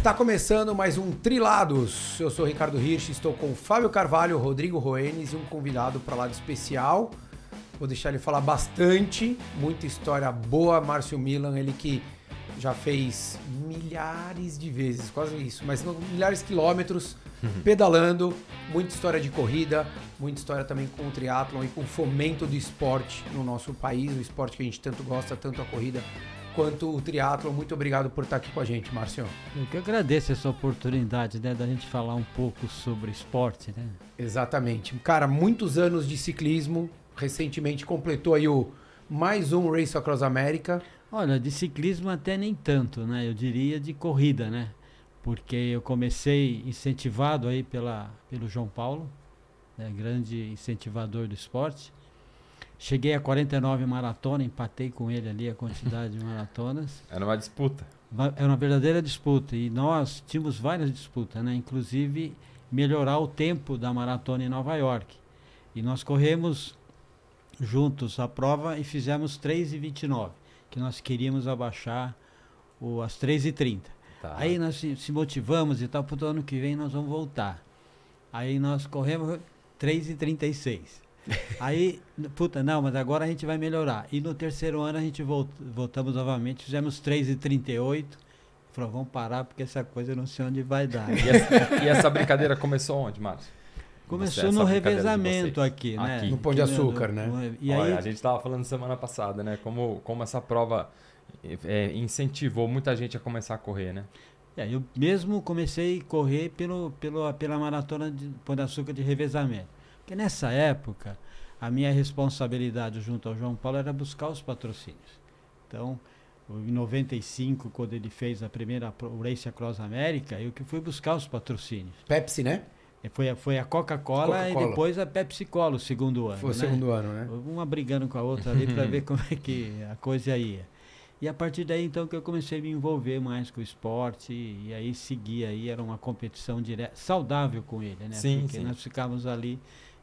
Está começando mais um Trilados. Eu sou Ricardo Hirsch, estou com Fábio Carvalho, Rodrigo Roenes e um convidado para lado especial. Vou deixar ele falar bastante, muita história boa. Márcio Milan, ele que já fez milhares de vezes, quase isso, mas milhares de quilômetros pedalando, muita história de corrida, muita história também com o triatlon e com o fomento do esporte no nosso país, o esporte que a gente tanto gosta, tanto a corrida quanto o triatlo. Muito obrigado por estar aqui com a gente, Márcio. Eu que agradeço essa oportunidade, né, da gente falar um pouco sobre esporte, né? Exatamente. Cara, muitos anos de ciclismo, recentemente completou aí o mais um Race Across America. Olha, de ciclismo até nem tanto, né? Eu diria de corrida, né? Porque eu comecei incentivado aí pela, pelo João Paulo, né? grande incentivador do esporte. Cheguei a 49 maratonas, empatei com ele ali a quantidade de maratonas. Era uma disputa. Era uma verdadeira disputa. E nós tínhamos várias disputas, né? Inclusive melhorar o tempo da maratona em Nova York. E nós corremos juntos a prova e fizemos 3,29, que nós queríamos abaixar o, as 3,30. Tá. Aí nós se, se, motivamos e tal, para o ano que vem nós vamos voltar. Aí nós corremos 3,36. Aí, puta, não, mas agora a gente vai melhorar. E no terceiro ano a gente volt, voltamos novamente, fizemos 3,38. Falou, vamos parar porque essa coisa eu não sei onde vai dar. E essa, e essa brincadeira começou onde, Márcio? Começou no revezamento aqui, né? Aqui. No Pão de Açúcar, né? E Olha, aí... a gente estava falando semana passada, né? Como, como essa prova é, incentivou muita gente a começar a correr, né? É, eu mesmo comecei a correr pelo, pelo, pela maratona de Pão de Açúcar de revezamento. Porque nessa época, a minha responsabilidade junto ao João Paulo era buscar os patrocínios. Então, em 95, quando ele fez a primeira Race Across América, eu que fui buscar os patrocínios. Pepsi, né? Foi, foi a Coca-Cola Coca e depois a Pepsi Cola, o segundo ano. Foi o né? segundo ano, né? Uma brigando com a outra ali para ver como é que a coisa ia. E a partir daí, então, que eu comecei a me envolver mais com o esporte e, e aí seguia aí, era uma competição direta, saudável com ele, né? Sim, Porque sim. nós ficávamos ali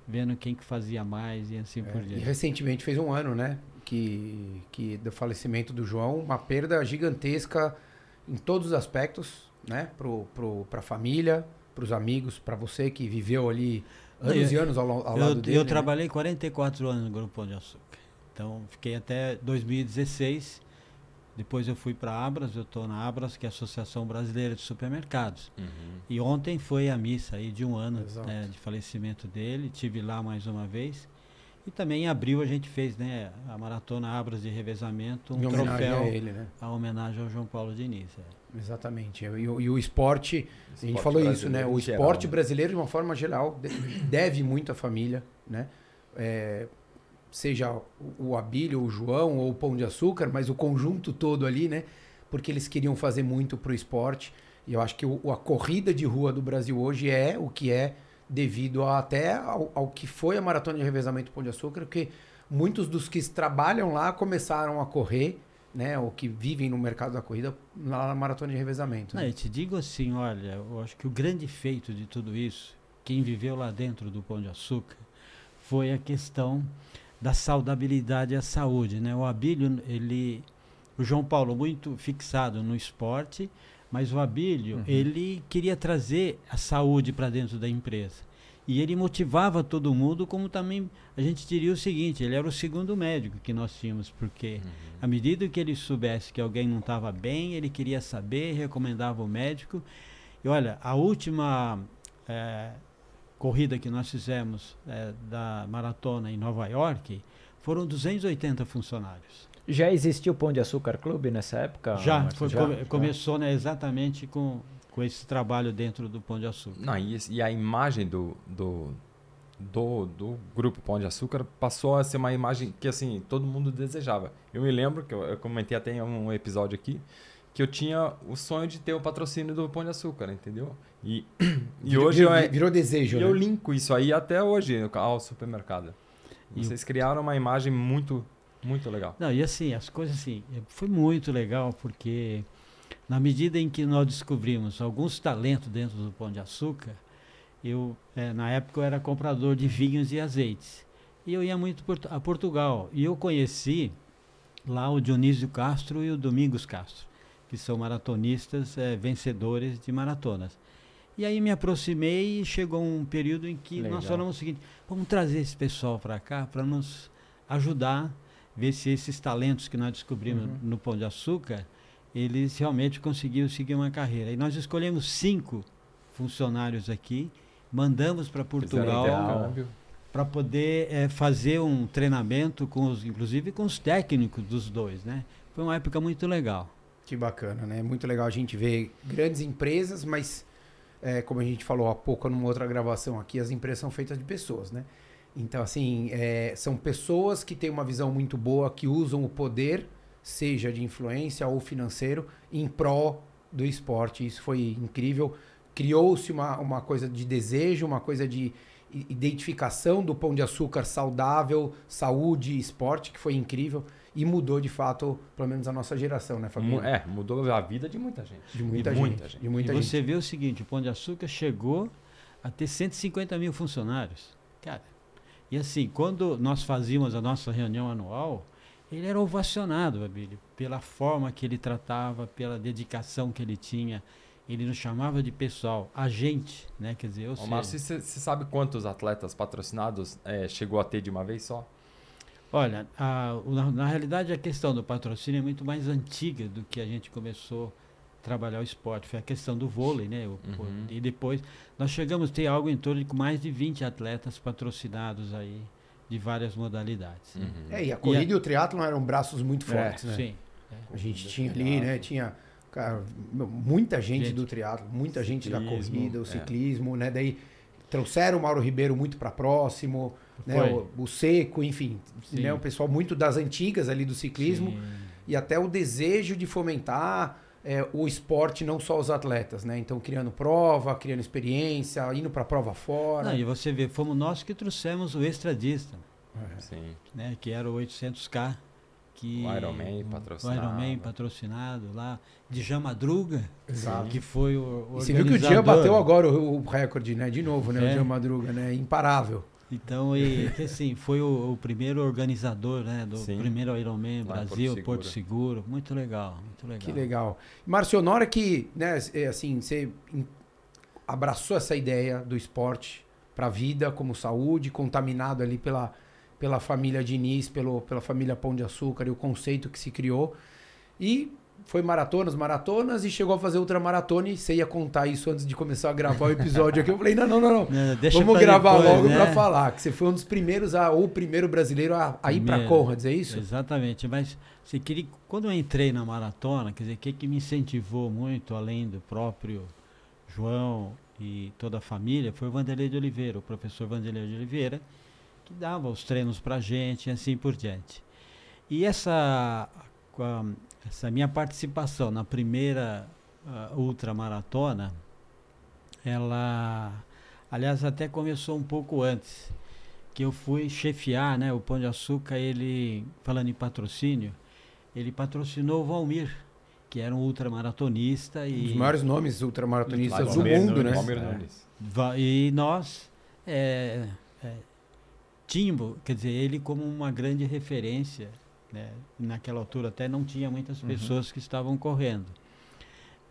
vendo quem que fazia mais e assim é, por diante. E recentemente fez um ano, né? Que, que do falecimento do João, uma perda gigantesca em todos os aspectos, né? Pro, pro, pra família, para os amigos, para você que viveu ali anos eu, e anos ao, ao eu, lado dele. Eu né? trabalhei 44 anos no Grupo Pão de Açúcar. Então, fiquei até 2016. Depois eu fui para a Abras, eu estou na Abras, que é a Associação Brasileira de Supermercados. Uhum. E ontem foi a missa aí de um ano né, de falecimento dele. Tive lá mais uma vez. E também em abril a gente fez né, a Maratona Abras de Revezamento, um troféu a, ele, né? a homenagem ao João Paulo Diniz. É. Exatamente. E, e, o esporte, esporte a gente falou isso, né? O esporte geral, brasileiro, de uma forma geral, deve muito à família, né? É, seja o, o Abílio, o João ou o Pão de Açúcar, mas o conjunto todo ali, né? Porque eles queriam fazer muito pro esporte. E eu acho que o, a corrida de rua do Brasil hoje é o que é devido a, até ao, ao, que foi a maratona de revezamento Pão de Açúcar, porque muitos dos que trabalham lá começaram a correr né, ou que vivem no mercado da corrida na maratona de revezamento. Não, né? eu te digo assim, olha, eu acho que o grande feito de tudo isso, quem viveu lá dentro do Pão de Açúcar, foi a questão da saudabilidade a saúde, né? O Abílio, ele, o João Paulo muito fixado no esporte, mas o Abílio, uhum. ele queria trazer a saúde para dentro da empresa. E ele motivava todo mundo, como também a gente diria o seguinte: ele era o segundo médico que nós tínhamos, porque uhum. à medida que ele soubesse que alguém não estava bem, ele queria saber, recomendava o médico. E olha, a última é, corrida que nós fizemos é, da maratona em Nova York foram 280 funcionários. Já existia o Pão de Açúcar Clube nessa época? Já, foi, já, come, já. começou né, exatamente com, com esse trabalho dentro do Pão de Açúcar. Não, e, e a imagem do, do, do, do, grupo Pão de Açúcar passou a ser uma imagem que assim todo mundo desejava. Eu me lembro, que eu, eu comentei até em um episódio aqui, que eu tinha o sonho de ter o patrocínio do Pão de Açúcar, entendeu? E, e virou, hoje virou, eu, virou desejo, e né? eu linko isso aí até hoje ao supermercado. E Vocês criaram uma imagem muito muito legal. Não, e assim, as coisas assim, foi muito legal porque na medida em que nós descobrimos alguns talentos dentro do Pão de Açúcar, eu, é, na época eu era comprador de vinhos e azeites. E eu ia muito a Portugal. E eu conheci lá o Dionísio Castro e o Domingos Castro, que são maratonistas é, vencedores de maratonas. E aí me aproximei e chegou um período em que Legal. nós falamos o seguinte: vamos trazer esse pessoal para cá para nos ajudar, ver se esses talentos que nós descobrimos uhum. no Pão de Açúcar, eles realmente conseguiram seguir uma carreira. E nós escolhemos cinco funcionários aqui, mandamos para Portugal para poder é, fazer um treinamento com os, inclusive com os técnicos dos dois, né? Foi uma época muito legal. Que bacana, né? Muito legal a gente ver grandes empresas, mas é, como a gente falou há pouco numa outra gravação aqui, as empresas são feitas de pessoas, né? Então, assim, é, são pessoas que têm uma visão muito boa, que usam o poder, seja de influência ou financeiro, em pró do esporte. Isso foi incrível. Criou-se uma, uma coisa de desejo, uma coisa de identificação do pão de açúcar saudável, saúde, esporte, que foi incrível e mudou de fato, pelo menos a nossa geração, né, Fabinho? É, mudou a vida de muita gente. De muita, gente, muita gente. De muita e gente. você vê o seguinte, o Pão de Açúcar chegou a ter 150 mil funcionários. Cara, e assim, quando nós fazíamos a nossa reunião anual, ele era ovacionado, Abílio, pela forma que ele tratava, pela dedicação que ele tinha. Ele nos chamava de pessoal, agente, né? Quer dizer, eu sei. Márcio, você sabe quantos atletas patrocinados é, chegou a ter de uma vez só? Olha, a, na, na, realidade a questão do patrocínio é muito mais antiga do que a gente começou a trabalhar o esporte. Foi a questão do vôlei, né? O, uhum. E depois nós chegamos a ter algo em torno de mais de 20 atletas patrocinados aí de várias modalidades. Uhum. É, e a corrida e, a... e o triatlo eram braços muito é, fortes, é, né? Sim. É. A gente tinha ali, né? Tinha cara, muita gente, gente do triatlo, muita gente da corrida, o é. ciclismo, né? Daí trouxeram o Mauro Ribeiro muito para próximo né? O, o, seco, enfim, né? o pessoal muito das antigas ali do ciclismo Sim. e até o desejo de fomentar é, o esporte, não só os atletas, né? Então, criando prova, criando experiência, indo para prova fora. Não, e você vê, fomos nós que trouxemos o Estradista, é. Sim. Né? que era o 800K. Que, o Ironman patrocinado. O Ironman patrocinado lá, de Jamadruga, Exato. que foi o, o Você viu que o dia bateu agora o, o recorde, né? De novo, né? É. O Jamadruga, né? Imparável. Então, e, que, assim, foi o, o, primeiro organizador, né, do Sim. primeiro Ironman Brasil, Porto, Porto Seguro. Muito legal, muito legal. Que legal. Márcio, na hora que, né, é, assim, você abraçou essa ideia do esporte para a vida como saúde, contaminado ali pela, pela família Diniz, pelo, pela família Pão de Açúcar e o conceito que se criou. E foi maratonas, maratonas e chegou a fazer ultramaratona e você ia contar isso antes de começar a gravar o episódio aqui. Eu falei, não, não, não, não. Vamos gravar depois, logo né? para falar. Que você foi um dos primeiros, a, ou o primeiro brasileiro a, a ir para Conrads, é isso? Exatamente, mas você queria, quando eu entrei na maratona, quer dizer, o que, que me incentivou muito, além do próprio João e toda a família, foi o Vanderlei de Oliveira, o professor Vanderlei de Oliveira, que dava os treinos para gente e assim por diante. E essa essa minha participação na primeira uh, ultramaratona, ela, aliás, até começou um pouco antes, que eu fui chefiar, né, o Pão de Açúcar, ele, falando em patrocínio, ele patrocinou o Valmir, que era um ultramaratonista. E, um dos maiores nomes ultramaratonistas do mundo, né? É. E nós é, é, tínhamos, quer dizer, ele como uma grande referência né? Naquela altura até não tinha muitas uhum. pessoas uhum. que estavam correndo.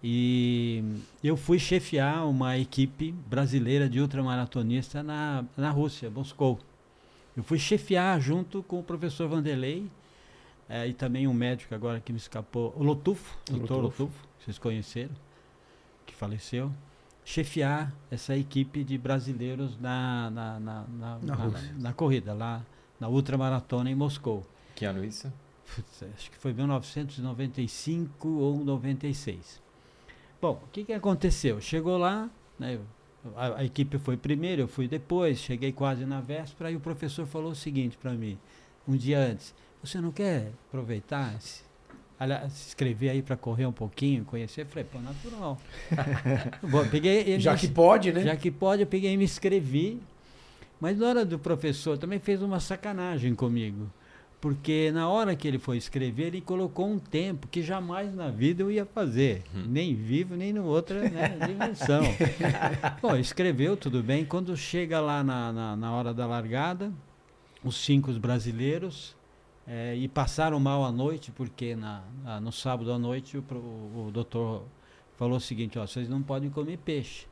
E eu fui chefiar uma equipe brasileira de ultramaratonistas na, na Rússia, Moscou. Eu fui chefiar junto com o professor Vanderlei é, e também um médico agora que me escapou, o Lotufo, o doutor Lotufo. Lotufo, vocês conheceram, que faleceu. Chefiar essa equipe de brasileiros na, na, na, na, na, na corrida, lá na ultramaratona em Moscou. Que ano isso? acho que foi 1995 ou 96. Bom, o que, que aconteceu? Chegou lá, né, a, a, equipe foi primeiro, eu fui depois, cheguei quase na véspera e o professor falou o seguinte para mim, um dia antes: Você não quer aproveitar, se, aliás, se inscrever aí para correr um pouquinho, conhecer? Eu falei: Pô, natural. Bom, peguei, já me, que pode, né? Já que pode, eu peguei e me inscrevi. Mas na hora do professor também fez uma sacanagem comigo. Porque na hora que ele foi escrever, ele colocou um tempo que jamais na vida eu ia fazer. Hum. Nem vivo, nem no outra né, dimensão. Bom, escreveu, tudo bem. Quando chega lá na, na, na hora da largada, os cinco brasileiros, É, e passaram mal à noite, porque na, na no sábado à noite o, o, o doutor falou o seguinte, ó, vocês não podem comer peixe.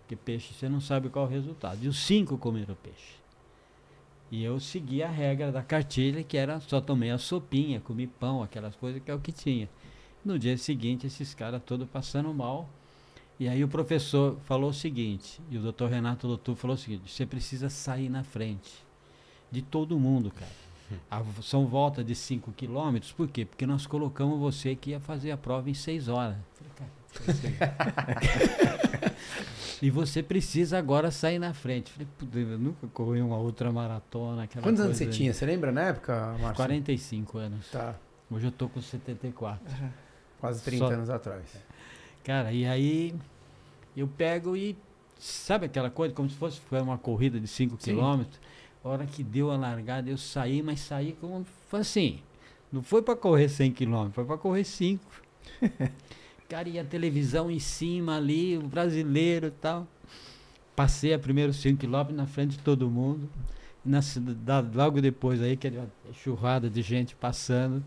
Porque peixe você não sabe qual é o resultado. E os cinco comeram peixe. E eu segui a regra da cartilha, que era só tomei a sopinha, comi pão, aquelas coisas que é o que tinha. No dia seguinte, esses caras todos passando mal. E aí o professor falou o seguinte, e o doutor Renato Lotu falou o seguinte, você precisa sair na frente de todo mundo, cara. A, são volta de 5 quilômetros, por quê? Porque nós colocamos você que ia fazer a prova em 6 horas. Falei, cara, e você precisa agora sair na frente. Falei, eu nunca corri uma outra maratona. Quantos anos você tinha? Você lembra na época, Márcio? 45 anos. Tá. Hoje eu tô com 74. Quase 30 Só... anos atrás. Cara, e aí eu pego e sabe aquela coisa como se fosse uma corrida de 5 quilômetros? A hora que deu a largada, eu saí, mas saí como. Foi assim. Não foi para correr 100 km, foi para correr 5. Cara, e a televisão em cima ali, o brasileiro e tal. Passei a primeiro 5 km na frente de todo mundo. Na, logo depois aí, que era churrada de gente passando.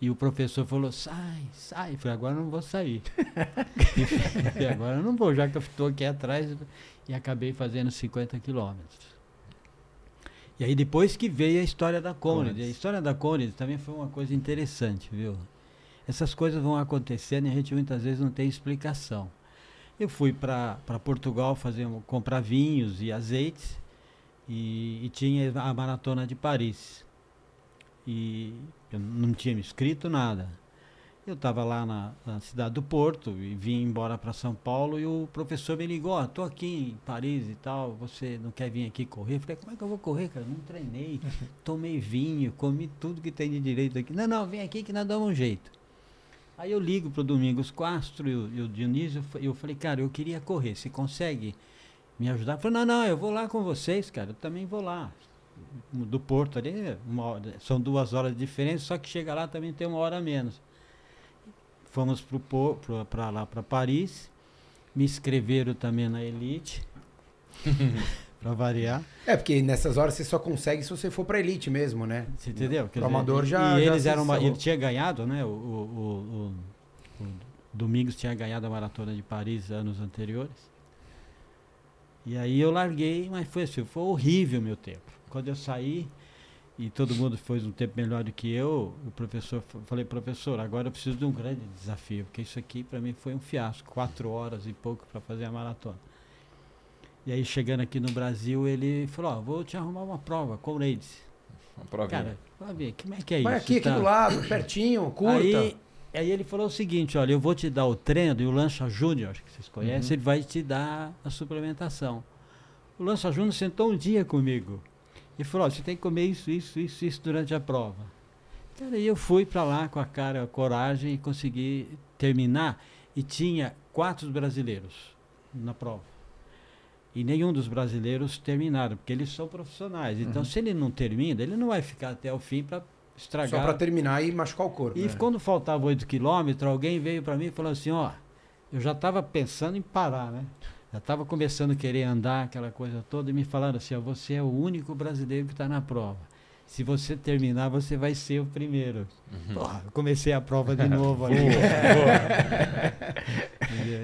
E o professor falou: sai, sai. Eu falei: agora não vou sair. e agora eu não vou, já que eu estou aqui atrás. E acabei fazendo 50 quilômetros. E aí depois que veio a história da Conrad. A história da Conrad também foi uma coisa interessante, viu? Essas coisas vão acontecendo e a gente muitas vezes não tem explicação. Eu fui para Portugal fazer comprar vinhos e azeites e, e tinha a maratona de Paris. E eu não tinha me inscrito nada. Eu estava lá na, na, cidade do Porto e vim embora para São Paulo e o professor me ligou, ó, tô aqui em Paris e tal, você não quer vir aqui correr? Eu falei, como é que eu vou correr, cara? Não treinei, tomei vinho, comi tudo que tem de direito aqui. Não, não, vem aqui que nós damos um jeito. Aí eu ligo pro Domingos Castro e o, e o Dionísio eu falei, cara, eu queria correr, você consegue me ajudar? Falou, não, não, eu vou lá com vocês, cara, eu também vou lá. Do Porto ali, hora, são duas horas de diferença, só que chega lá também tem uma hora menos fomos para lá para Paris, me inscreveram também na Elite. para variar. É, porque nessas horas você só consegue se você for para elite mesmo, né? Você entendeu? o amador já. E já eles eram uma, ele tinha ganhado, né? O, o, o, o, Domingos tinha ganhado a maratona de Paris anos anteriores. E aí eu larguei, mas foi assim, foi horrível meu tempo. Quando eu saí, e todo mundo fez um tempo melhor do que eu, o professor, falei, professor, agora eu preciso de um grande desafio, porque isso aqui para mim foi um fiasco, quatro horas e pouco para fazer a maratona. E aí chegando aqui no Brasil, ele falou, ó, oh, vou te arrumar uma prova, com Raids. Uma prova. Cara, vai ver, como é que é Vai isso? aqui, aqui tá? do lado, pertinho, curta. Aí, aí ele falou o seguinte, olha, eu vou te dar o treino e o Lancha Júnior, que vocês conhecem, uhum. ele vai te dar a suplementação. O Lancha Júnior sentou um dia comigo e falou: você tem que comer isso, isso, isso, isso durante a prova. Cara, e eu fui para lá com a cara, a coragem e consegui terminar. E tinha quatro brasileiros na prova. E nenhum dos brasileiros terminaram, porque eles são profissionais. Então, uhum. se ele não termina, ele não vai ficar até o fim para estragar. Só para terminar e machucar o corpo. E né? quando faltava 8 quilômetros, alguém veio para mim e falou assim: ó, eu já estava pensando em parar, né? Já estava começando a querer andar, aquela coisa toda, e me falaram assim: ó, você é o único brasileiro que está na prova. Se você terminar, você vai ser o primeiro. Uhum. Porra, comecei a prova de novo ali.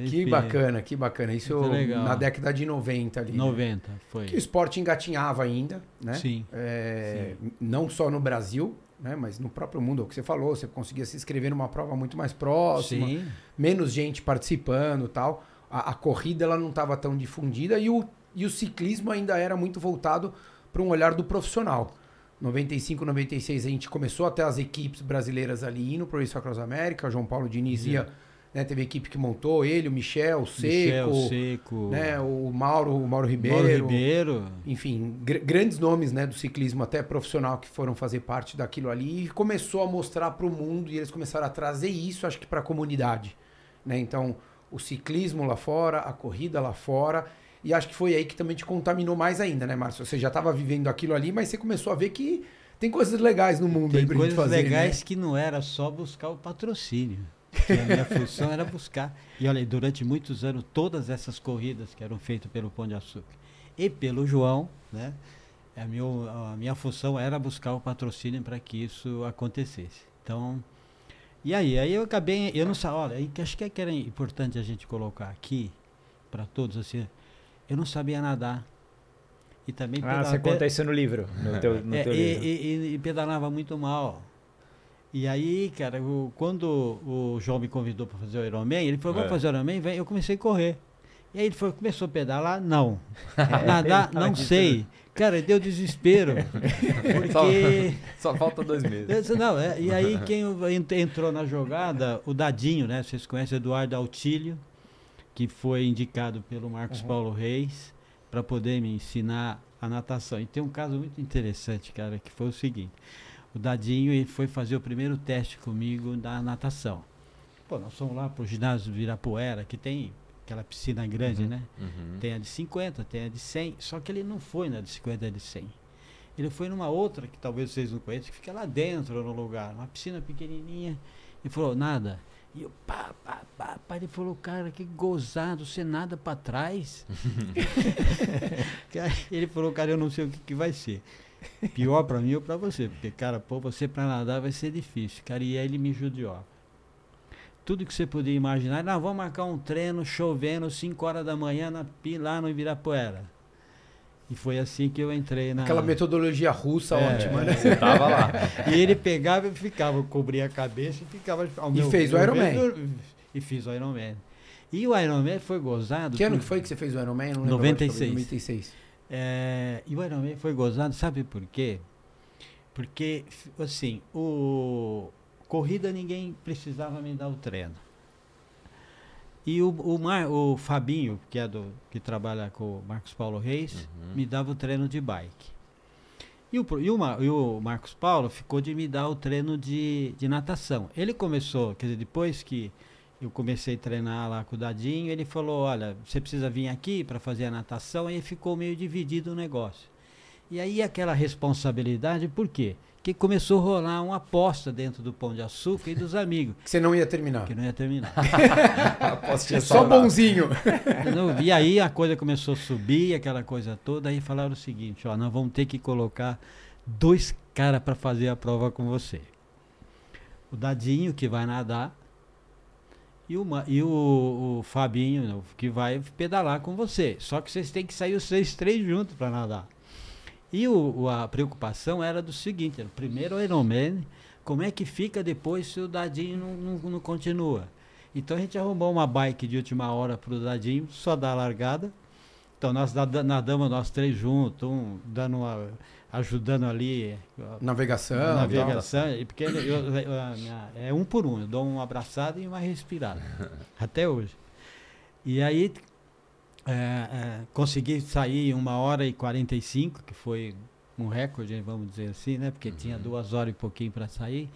que bacana, que bacana. Isso na década de 90 ali. 90, né? foi. Que o esporte engatinhava ainda, né? Sim, é, sim. Não só no Brasil, né? Mas no próprio mundo, é o que você falou, você conseguia se inscrever numa prova muito mais próxima, sim. menos gente participando tal a, a corrida ela não estava tão difundida e o, e o ciclismo ainda era muito voltado para um olhar do profissional. 95, 96 a gente começou até as equipes brasileiras ali indo para o Race Across America, o João Paulo Diniz ia, né, teve equipe que montou, ele, o Michel, o Seco, Michel, Seco né, o Mauro, o Mauro Ribeiro, Mauro Ribeiro. enfim, gr grandes nomes, né, do ciclismo até profissional que foram fazer parte daquilo ali e começou a mostrar para o mundo e eles começaram a trazer isso, acho que para a comunidade, né? Então, o ciclismo lá fora, a corrida lá fora. E acho que foi aí que também te contaminou mais ainda, né, Márcio? Você já estava vivendo aquilo ali, mas você começou a ver que tem coisas legais no mundo tem aí pra coisas gente fazer, legais né? que não era só buscar o patrocínio. Que a minha função era buscar. E olha, durante muitos anos, todas essas corridas que eram feitas pelo Pão de Açúcar e pelo João, né? a minha, a minha função era buscar o patrocínio para que isso acontecesse. Então, e aí, aí eu acabei, eu não sabia, olha, acho que era importante a gente colocar aqui para todos assim, eu não sabia nadar. E também ah, você conta isso no livro, no teu, no é, teu e, livro. E, e, e, pedalava muito mal. E aí, cara, o, quando o João me convidou para fazer o Ironman, ele falou, vamos é. fazer o Ironman, vem, eu comecei a correr. E aí ele falou, começou a pedalar? Não. É, Nadar? Não sei. Cara, deu desespero. Porque. Só, só falta dois meses. Não, é, e aí quem entrou na jogada, o Dadinho, né? Vocês conhecem Eduardo Altílio, que foi indicado pelo Marcos uhum. Paulo Reis para poder me ensinar a natação. E tem um caso muito interessante, cara, que foi o seguinte. O Dadinho ele foi fazer o primeiro teste comigo da natação. Pô, nós fomos lá pro ginásio Virapuera, que tem aquela piscina grande, uhum, né? Uhum. Tem a de 50, tem a de 100, só que ele não foi na de 50 e a de 100. Ele foi numa outra que talvez vocês não conheçam, que fica lá dentro no lugar, uma piscina pequenininha. E falou, nada. E eu, pá, pá, pá, pá. Ele falou, cara, que gozado, você nada para trás. ele falou, cara, eu não sei o que, que vai ser. Pior para mim ou para você, porque, cara, pô, você para nadar vai ser difícil. Cara, e aí ele me judiou tudo que você podia imaginar. Nós vamos marcar um treino chovendo 5 horas da manhã na, lá no Ibirapuera. E foi assim que eu entrei na. Aquela metodologia russa é, ótima, né? Você tava lá. e ele pegava e ficava, cobria a cabeça e ficava. Ao e fez o Ironman. E fiz o Ironman. E o Ironman foi gozado. Que ano que foi que você fez o Ironman? Não 96. 96. É, e o Ironman foi gozado, sabe por quê? Porque, assim, o, Corrida ninguém precisava me dar o treino. E o, o, Mar, o Fabinho, que é do que trabalha com o Marcos Paulo Reis, uhum. me dava o treino de bike. E o, e, o, e o Marcos Paulo ficou de me dar o treino de, de natação. Ele começou, quer dizer, depois que eu comecei a treinar lá com o Dadinho, ele falou, olha, você precisa vir aqui para fazer a natação, e ficou meio dividido o negócio. E aí aquela responsabilidade, por quê? Que começou a rolar uma aposta dentro do Pão de Açúcar e dos amigos. Que você não ia terminar. Que não ia terminar. Só bonzinho. e aí a coisa começou a subir, aquela coisa toda, aí falaram o seguinte, ó, nós vamos ter que colocar dois caras para fazer a prova com você. O Dadinho, que vai nadar, e o, e o, o Fabinho, que vai pedalar com você. Só que vocês têm que sair os seis três juntos para nadar. E o, a preocupação era do seguinte: era o primeiro Ironman, como é que fica depois se o Dadinho não, não, não continua? Então a gente arrumou uma bike de última hora para o Dadinho, só dar a largada. Então nós nadamos nós três juntos, um dando uma, ajudando ali. Navegação. Navegação. E porque eu, eu, eu, minha, é um por um, eu dou uma abraçada e uma respirada. até hoje. E aí é, é, consegui sair uma hora e 45, que foi um recorde, vamos dizer assim, né? Porque uhum. tinha duas horas e pouquinho para sair.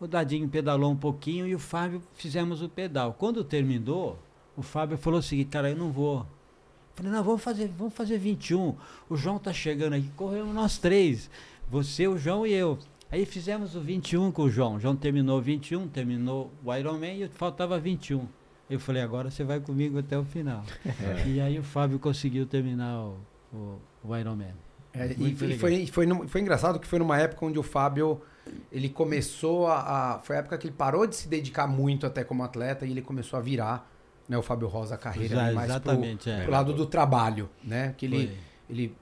O Dadinho pedalou um pouquinho e o Fábio fizemos o pedal. Quando terminou, o Fábio falou o seguinte, cara, eu não vou. Falei, não, vamos fazer, vamos fazer 21. O João tá chegando aqui, corremos nós três. Você, o João e eu. Aí fizemos o 21 com o João. O João terminou 21, terminou o Ironman e faltava 21. Eu falei, agora você vai comigo até o final. É. E aí o Fábio conseguiu terminar o, o, o Ironman. É, e foi, foi, foi, foi, engraçado que foi numa época onde o Fábio ele começou a, a, Foi a época que ele parou de se dedicar muito até como atleta e ele começou a virar né, o Fábio Rosa a carreira Já, mais exatamente, pro, é. pro lado do trabalho, né? Que ele, ele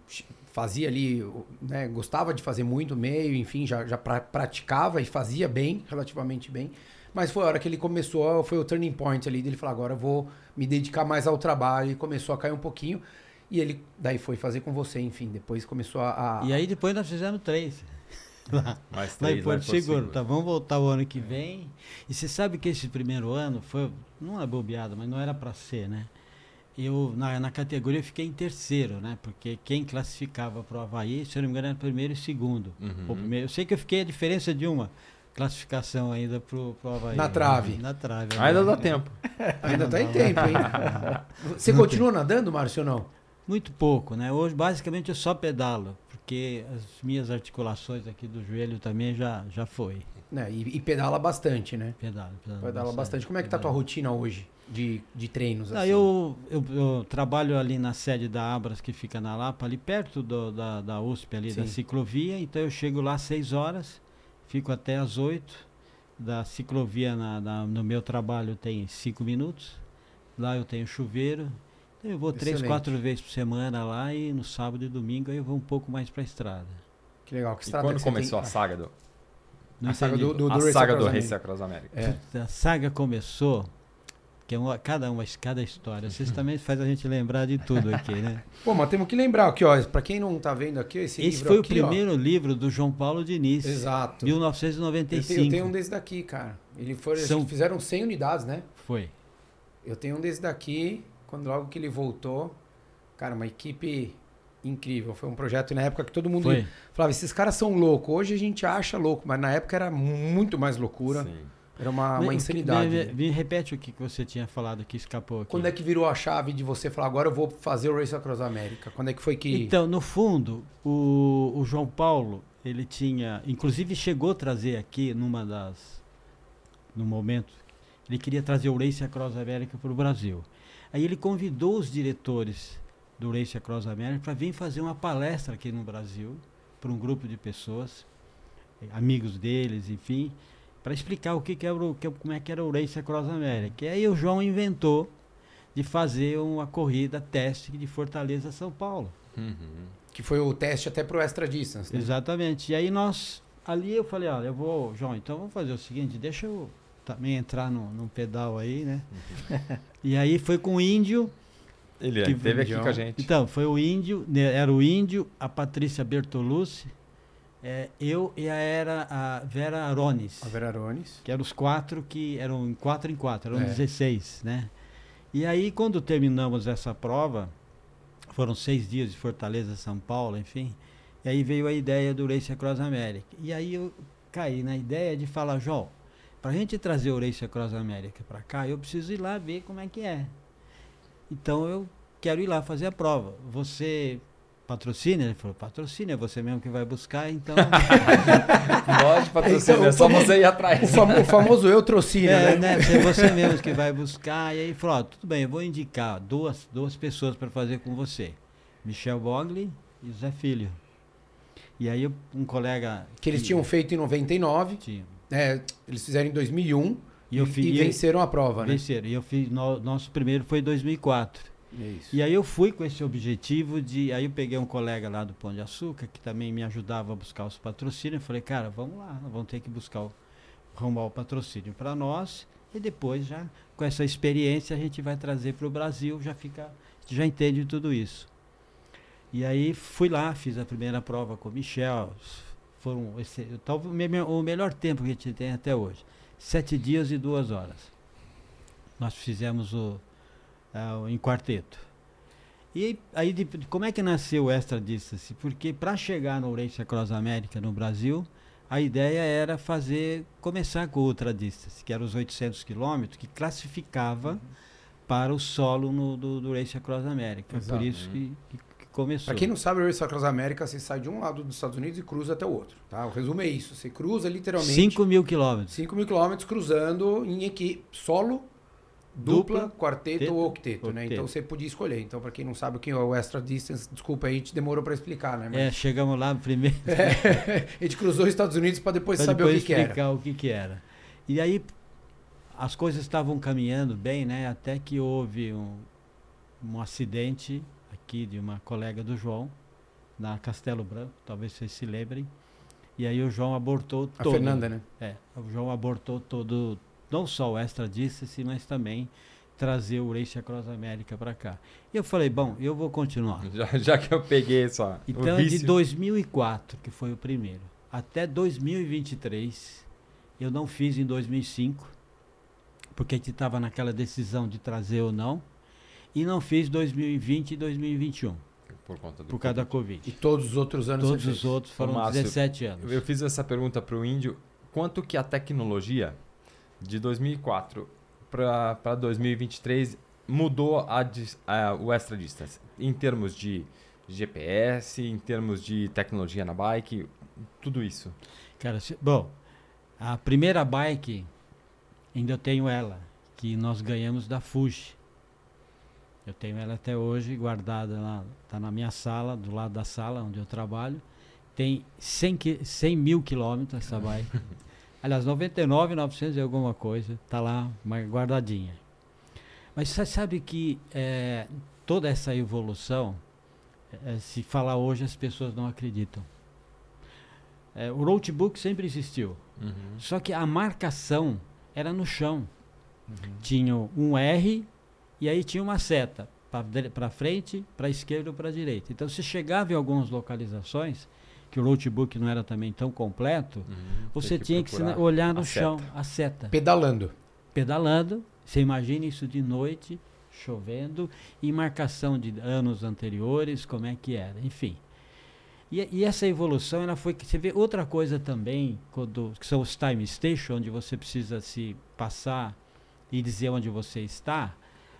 fazia ali, né, gostava de fazer muito meio, enfim, já, já pra, praticava e fazia bem, relativamente bem. Mas foi a hora que ele começou, foi o turning point ali, dele falar, agora eu vou me dedicar mais ao trabalho, e começou a cair um pouquinho. E ele daí foi fazer com você, enfim, depois começou a... a... E aí depois nós fizemos três. Lá, Mais três, lá em Porto Seguro. Tá, vamos voltar o ano que vem. E você sabe que esse primeiro ano foi, não é bobeado, mas não era para ser, né? Eu, na, na categoria, eu fiquei em terceiro, né? Porque quem classificava para o Havaí, se eu não me engano, era primeiro e segundo. Uhum. Primeiro, eu sei que eu fiquei a diferença de uma classificação ainda pro, pro Havaí. Na trave. Na trave. Ainda dá tempo. ainda está em tempo, hein? Você continua nadando, Márcio, ou não? Muito pouco, né? Hoje, basicamente, eu só pedalo. porque as minhas articulações aqui do joelho também já, já foi. É, e, e, pedala bastante, né? Pedala, pedala, pedala bastante. bastante. Como é que pedala. tá a tua rotina hoje de, de treinos? Assim? eu, eu, eu, trabalho ali na sede da Abras, que fica na Lapa, ali perto do, da, da USP, ali Sim. da ciclovia. Então eu chego lá às 6 horas, fico até às 8. Da ciclovia na, na, no meu trabalho tem 5 minutos. Lá eu tenho chuveiro. Então eu vou Excelente. três, quatro vezes por semana lá e no sábado e domingo eu vou um pouco mais para a estrada. Que legal. Que e quando começou tem... a saga do... Não a saga do, do, do, a Race saga do Race Across America. É. A saga começou que é uma, cada uma, cada história. Vocês também faz a gente lembrar de tudo aqui, né? Pô, mas temos que lembrar aqui, ó, para quem não tá vendo aqui, esse, esse foi aqui, o primeiro ó. livro do João Paulo Diniz. Exato. 1995. Eu tenho, eu tenho um desse daqui, cara. Ele foi, São... fizeram 100 unidades, né? Foi. Eu tenho um desse daqui, quando logo que ele voltou, cara, uma equipe incrível. Foi um projeto na época que todo mundo Foi. falava, esses caras são loucos. Hoje a gente acha louco, mas na época era muito mais loucura. Sim. Era uma, uma insanidade. Me, me, me, repete o que você tinha falado que escapou aqui. Quando é que virou a chave de você falar, agora eu vou fazer o Race Across America? Quando é que foi que... Então, no fundo, o, o João Paulo, ele tinha... Inclusive chegou a trazer aqui, numa das... No momento, ele queria trazer o Race Across America para o Brasil. Aí ele convidou os diretores do Race Across America para vir fazer uma palestra aqui no Brasil para um grupo de pessoas, amigos deles, enfim, para explicar o que, que era o, que, como é que era o Race Across America. E aí o João inventou de fazer uma corrida teste de Fortaleza a São Paulo. Uhum. Que foi o teste até para o Extra Distance. Né? Exatamente. E aí nós, ali eu falei, olha, eu vou, João, então vamos fazer o seguinte, deixa eu também entrar no, no pedal aí, né? Uhum. e aí foi com o Índio, ele que esteve aqui com a gente. Então, foi o índio, né, era o índio, a Patrícia Bertolucci, é, eu e a, era a Vera Arones. A Vera Arones. Que eram os quatro que eram em quatro em quatro, eram é. 16, né? E aí, quando terminamos essa prova, foram seis dias de Fortaleza, São Paulo, enfim, e aí veio a ideia do Race Across America. E aí eu caí na ideia de falar, João, para a gente trazer o Race Across America para cá, eu preciso ir lá ver como é que é. Então eu quero ir lá fazer a prova. Você patrocina? Ele falou, patrocina, é você mesmo que vai buscar, então. Pode patrocinar, então, é só você ir atrás. O, famo, o famoso eu trocina, é, né? né? É você mesmo que vai buscar. E aí falou, ó, tudo bem, eu vou indicar duas, duas pessoas para fazer com você. Michel Bogli e Zé Filho. E aí um colega... Que eles tinham feito em 99. Tinha. É, eles fizeram em 2001. E, eu fiz, e venceram a prova, né? Venceram. E eu fiz, no, nosso primeiro foi em 2004. Isso. E aí eu fui com esse objetivo de. Aí eu peguei um colega lá do Pão de Açúcar, que também me ajudava a buscar os patrocínios. Eu falei, cara, vamos lá, vamos ter que buscar o, arrumar o patrocínio para nós. E depois, já com essa experiência, a gente vai trazer para o Brasil, já fica. já entende tudo isso. E aí fui lá, fiz a primeira prova com o Michel. Foram esse, talvez o melhor tempo que a gente tem até hoje. Sete dias e duas horas. Nós fizemos o, uh, em quarteto. E aí, de, como é que nasceu o Extra Distance? Porque para chegar no Race Across América no Brasil, a ideia era fazer, começar com o Ultra Distance, que era os 800 quilômetros, que classificava uhum. para o solo no, do, do Race Across América. Exato. Por isso que, que, começou. Para quem não sabe, o Race Across América, você sai de um lado dos Estados Unidos e cruza até o outro. Tá? O resumo é isso. Você cruza literalmente... 5 mil quilômetros. 5 mil quilômetros cruzando em equipe, solo, dupla, quarteto teto, ou octeto, octeto, né? Então você podia escolher. Então, para quem não sabe o que é o extra distance, desculpa aí, a gente demorou para explicar, né? Mas... É, chegamos lá primeiro. É, a gente cruzou os Estados Unidos para depois pra saber depois o que, que era. explicar o que, que era. E aí as coisas estavam caminhando bem, né? Até que houve um, um acidente aqui de uma colega do João, na Castelo Branco, talvez vocês se lembrem. E aí o João abortou a todo. A Fernanda, né? É, o João abortou todo, não só o Extra Distance, mas também trazer o Race Across América para cá. E eu falei, bom, eu vou continuar. Já, já que eu peguei só. Então, de 2004, que foi o primeiro, até 2023, eu não fiz em 2005, porque a gente estava naquela decisão de trazer ou não, e não fiz 2020 e 2021. Por, conta do por causa da Covid. E todos os outros anos Todos os outros foram Márcio, 17 anos. Eu fiz essa pergunta para o Índio. Quanto que a tecnologia de 2004 para 2023 mudou a, a, o extra distance em termos de GPS, em termos de tecnologia na bike, tudo isso? Cara, bom, a primeira bike, ainda eu tenho ela, que nós ganhamos da Fuji. Eu tenho ela até hoje guardada lá, está na minha sala, do lado da sala onde eu trabalho. Tem 100, 100 mil quilômetros essa bike. Aliás, 99,900 e alguma coisa, está lá guardadinha. Mas você sabe que é, toda essa evolução, é, se falar hoje, as pessoas não acreditam. É, o notebook sempre existiu. Uhum. Só que a marcação era no chão. Uhum. Tinha um R e aí tinha uma seta para frente, para esquerda ou para direita. Então, se chegava em algumas localizações, que o notebook não era também tão completo, uhum. você que tinha que olhar no chão seta. a seta. Pedalando. Pedalando. Você imagina isso de noite, chovendo, e marcação de anos anteriores, como é que era, enfim. E, e, essa evolução, ela foi que você vê outra coisa também, quando, que são os time station, onde você precisa se passar e dizer onde você está.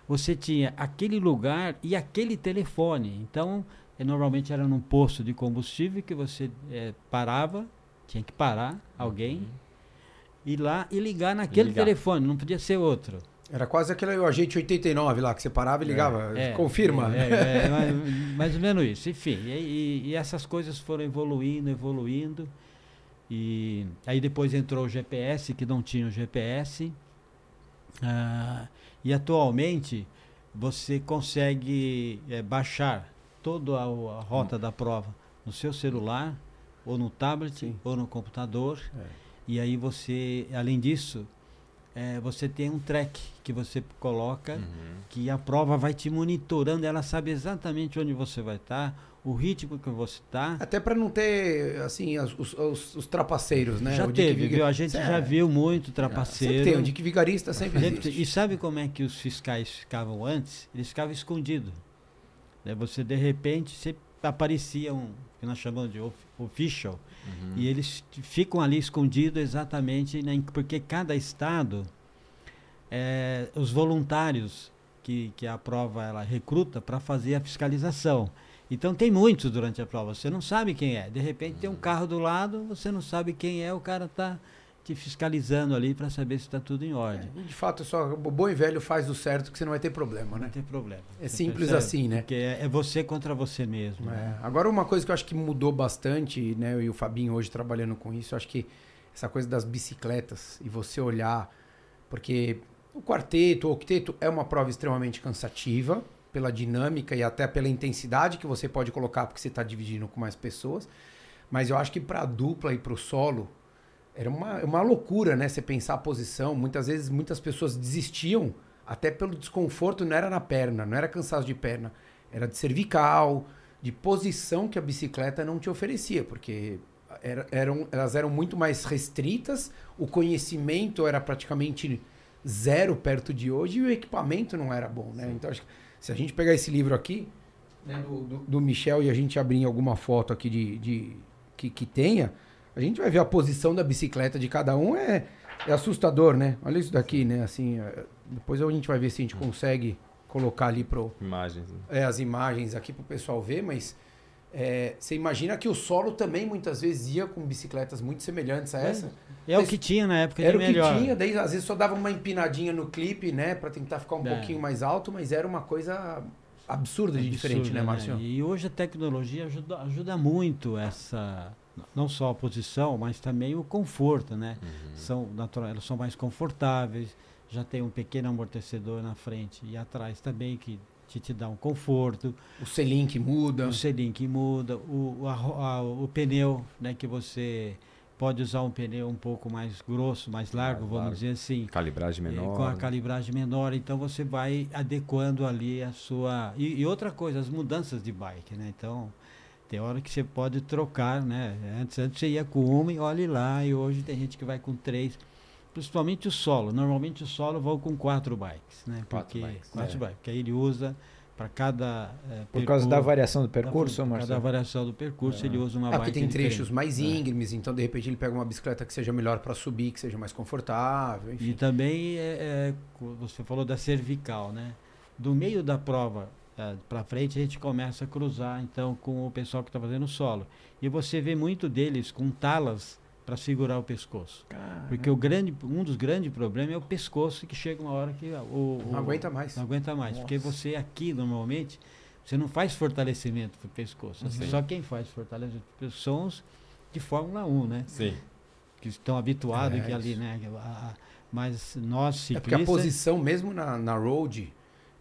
Você tinha aquele lugar e aquele telefone. Então, é, normalmente era num posto de combustível que você é, parava, tinha que parar alguém, uhum. ir lá e ligar naquele ligar. telefone, não podia ser outro. Era quase aquele agente 89 lá, que você parava e ligava. É, Confirma. É, é, é mais, mais, ou menos isso. Enfim, e, e, essas coisas foram evoluindo, evoluindo. E aí depois entrou o GPS, que não tinha o GPS. Ah, e atualmente você consegue é, baixar toda a, a rota hum. da prova no seu celular, ou no tablet, Sim. ou no computador. É. E aí você, além disso, é, você tem um track que você coloca, uhum. que a prova vai te monitorando, ela sabe exatamente onde você vai estar, tá, o ritmo que você está. Até para não ter, assim, os, os, os, trapaceiros, né? Já o teve, viu? A gente é. já viu muito trapaceiro. Sempre tem, o Dick Vigarista sempre existe. E sabe como é que os fiscais ficavam antes? Eles ficavam escondidos. Né? Você, de repente, você aparecia um, que nós chamamos de official, Uhum. E eles ficam ali escondidos exatamente né, porque cada estado, é, os voluntários que, que a prova ela recruta para fazer a fiscalização. Então tem muitos durante a prova, você não sabe quem é. De repente uhum. tem um uhum. carro do lado, você não sabe quem é, o cara está te fiscalizando ali para saber se está tudo em ordem. É, de fato, só o bom e velho faz o certo que você não vai ter problema, né? Não tem problema. É simples percebe? assim, né? Porque é, é, você contra você mesmo. É. Né? Agora, uma coisa que eu acho que mudou bastante, né? Eu e o Fabinho hoje trabalhando com isso, eu acho que essa coisa das bicicletas e você olhar, porque o quarteto, o octeto é uma prova extremamente cansativa pela dinâmica e até pela intensidade que você pode colocar porque você está dividindo com mais pessoas. Mas eu acho que para a dupla e para o solo, era uma, uma loucura, né? Você pensar a posição. Muitas vezes, muitas pessoas desistiam até pelo desconforto, não era na perna, não era cansaço de perna, era de cervical, de posição que a bicicleta não te oferecia, porque era, eram, elas eram muito mais restritas, o conhecimento era praticamente zero perto de hoje e o equipamento não era bom, né? Então, acho que se a gente pegar esse livro aqui, né, do, do, do Michel, e a gente abrir alguma foto aqui de, de que, que tenha, a gente vai ver a posição da bicicleta de cada um, é, é assustador, né? Olha isso daqui, né? Assim, é, depois a gente vai ver se a gente consegue colocar ali pro... Imagens. Né? É, as imagens aqui pro pessoal ver, mas... É, você imagina que o solo também muitas vezes ia com bicicletas muito semelhantes a é, essa. É, é o que tinha na época Era o que tinha, daí às vezes só dava uma empinadinha no clipe, né, para tentar ficar um é. pouquinho mais alto, mas era uma coisa absurda de Absurdo, diferente, né, Márcio? Né? E hoje a tecnologia ajuda, ajuda muito essa não só a posição, mas também o conforto, né? Uhum. São natural, elas são mais confortáveis, já tem um pequeno amortecedor na frente e atrás também que te, te dá um conforto. O selim que muda. O selim que muda, o, a, a, o pneu, né, que você pode usar um pneu um pouco mais grosso, mais largo, mais vamos largo. dizer assim. Calibragem menor. É, com a calibragem menor, então você vai adequando ali a sua. E, e outra coisa, as mudanças de bike, né? Então, tem hora que você pode trocar, né? Antes, antes você ia com uma e olhe lá, e hoje tem gente que vai com três. Principalmente o solo. Normalmente o solo vão com quatro bikes, né? Quatro porque, bikes. Quatro é. bikes. Porque aí ele usa para cada. É, Por causa da variação do percurso, Por causa da variação do percurso, é. ele usa uma é, bike. Porque tem trechos mais é. íngremes, então de repente ele pega uma bicicleta que seja melhor para subir, que seja mais confortável. Enfim. E também, é, é, você falou da cervical, né? Do meio da prova é, para frente a gente começa a cruzar então com o pessoal que está fazendo solo. E você vê muito deles com talas para segurar o pescoço. Caramba. Porque o grande, um dos grandes problemas é o pescoço que chega uma hora que o, o não aguenta mais. Não aguenta mais, Nossa. porque você aqui normalmente você não faz fortalecimento para o pescoço. Uhum. Só quem faz fortalecimento são os de Fórmula 1, né? Sim. Que estão habituados é, ali, né? A, mas nós ciclistas... É porque a posição mesmo na, na road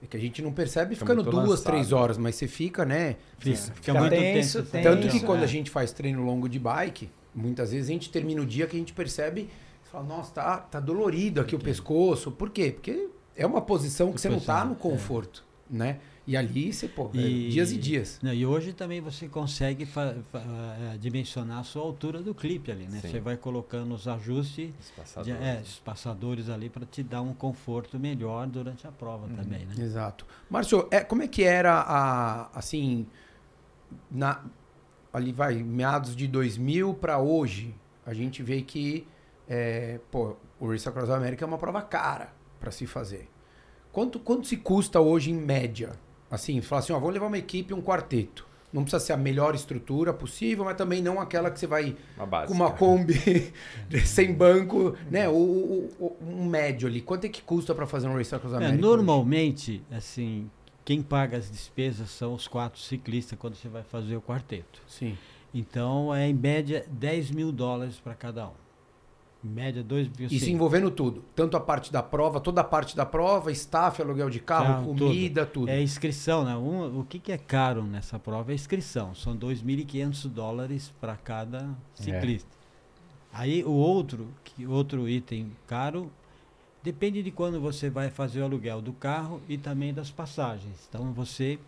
é que a gente não percebe fica ficando duas, lançado. três horas, mas você fica, né? Fica, fica, fica muito tenso, tenso. Tanto que quando a gente faz treino longo de bike, muitas vezes a gente termina o dia que a gente percebe, fala, nossa, tá, tá dolorido aqui o pescoço. Por quê? Porque é uma posição que você não tá no conforto, é. né? E ali você, pô, e, é dias e dias. Não, e hoje também você consegue é, dimensionar a sua altura do clipe ali, né? Sim. Você vai colocando os ajustes, espaçadores, de, é, espaçadores ali para te dar um conforto melhor durante a prova uhum. também, né? Exato. Márcio, é, como é que era a, assim, na, ali vai, meados de 2000 para hoje, a gente vê que, é, pô, o Race Across America é uma prova cara para se fazer. Quanto, quanto se custa hoje em média? Assim, falar assim, ó, vamos levar uma equipe, um quarteto. Não precisa ser a melhor estrutura possível, mas também não aquela que você vai uma com uma Kombi sem banco, né? O, o, o, um médio ali. Quanto é que custa para fazer um Race Across America? É, normalmente, hoje? assim, quem paga as despesas são os quatro ciclistas quando você vai fazer o quarteto. Sim. Então, é em média 10 mil dólares para cada um média, dois Isso envolvendo tudo. Tanto a parte da prova, toda a parte da prova, staff, aluguel de carro, comida, tudo. tudo. É inscrição, né? Um, o que, que é caro nessa prova é inscrição. São 2.500 dólares para cada ciclista. É. Aí o outro, que outro item caro, depende de quando você vai fazer o aluguel do carro e também das passagens. Então você,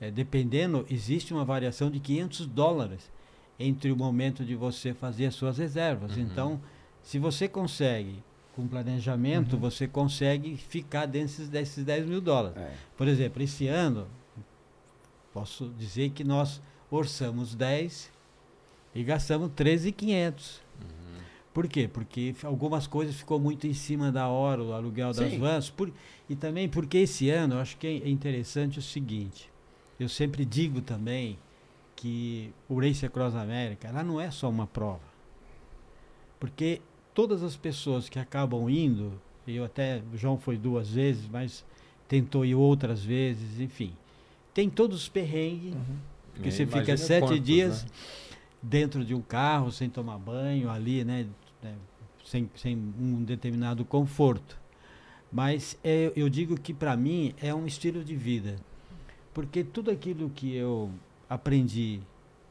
é, dependendo, existe uma variação de 500 dólares entre o momento de você fazer as suas reservas. Uhum. Então se você consegue, com planejamento, uhum. você consegue ficar dentro desses 10 mil dólares. É. Por exemplo, esse ano, posso dizer que nós orçamos 10 e gastamos 13,500. Uhum. Por quê? Porque algumas coisas ficou muito em cima da hora, o aluguel das Sim. vans. Por, e também porque esse ano, eu acho que é interessante o seguinte. Eu sempre digo também que o Race Across America, ela não é só uma prova. Porque todas as pessoas que acabam indo, eu até, o João foi duas vezes, mas tentou ir outras vezes, enfim. Tem todos os perrengues, uhum. porque é, você fica sete quantos, dias né? dentro de um carro, sem tomar banho, ali, né? né sem, sem um determinado conforto. Mas é, eu digo que para mim é um estilo de vida. Porque tudo aquilo que eu aprendi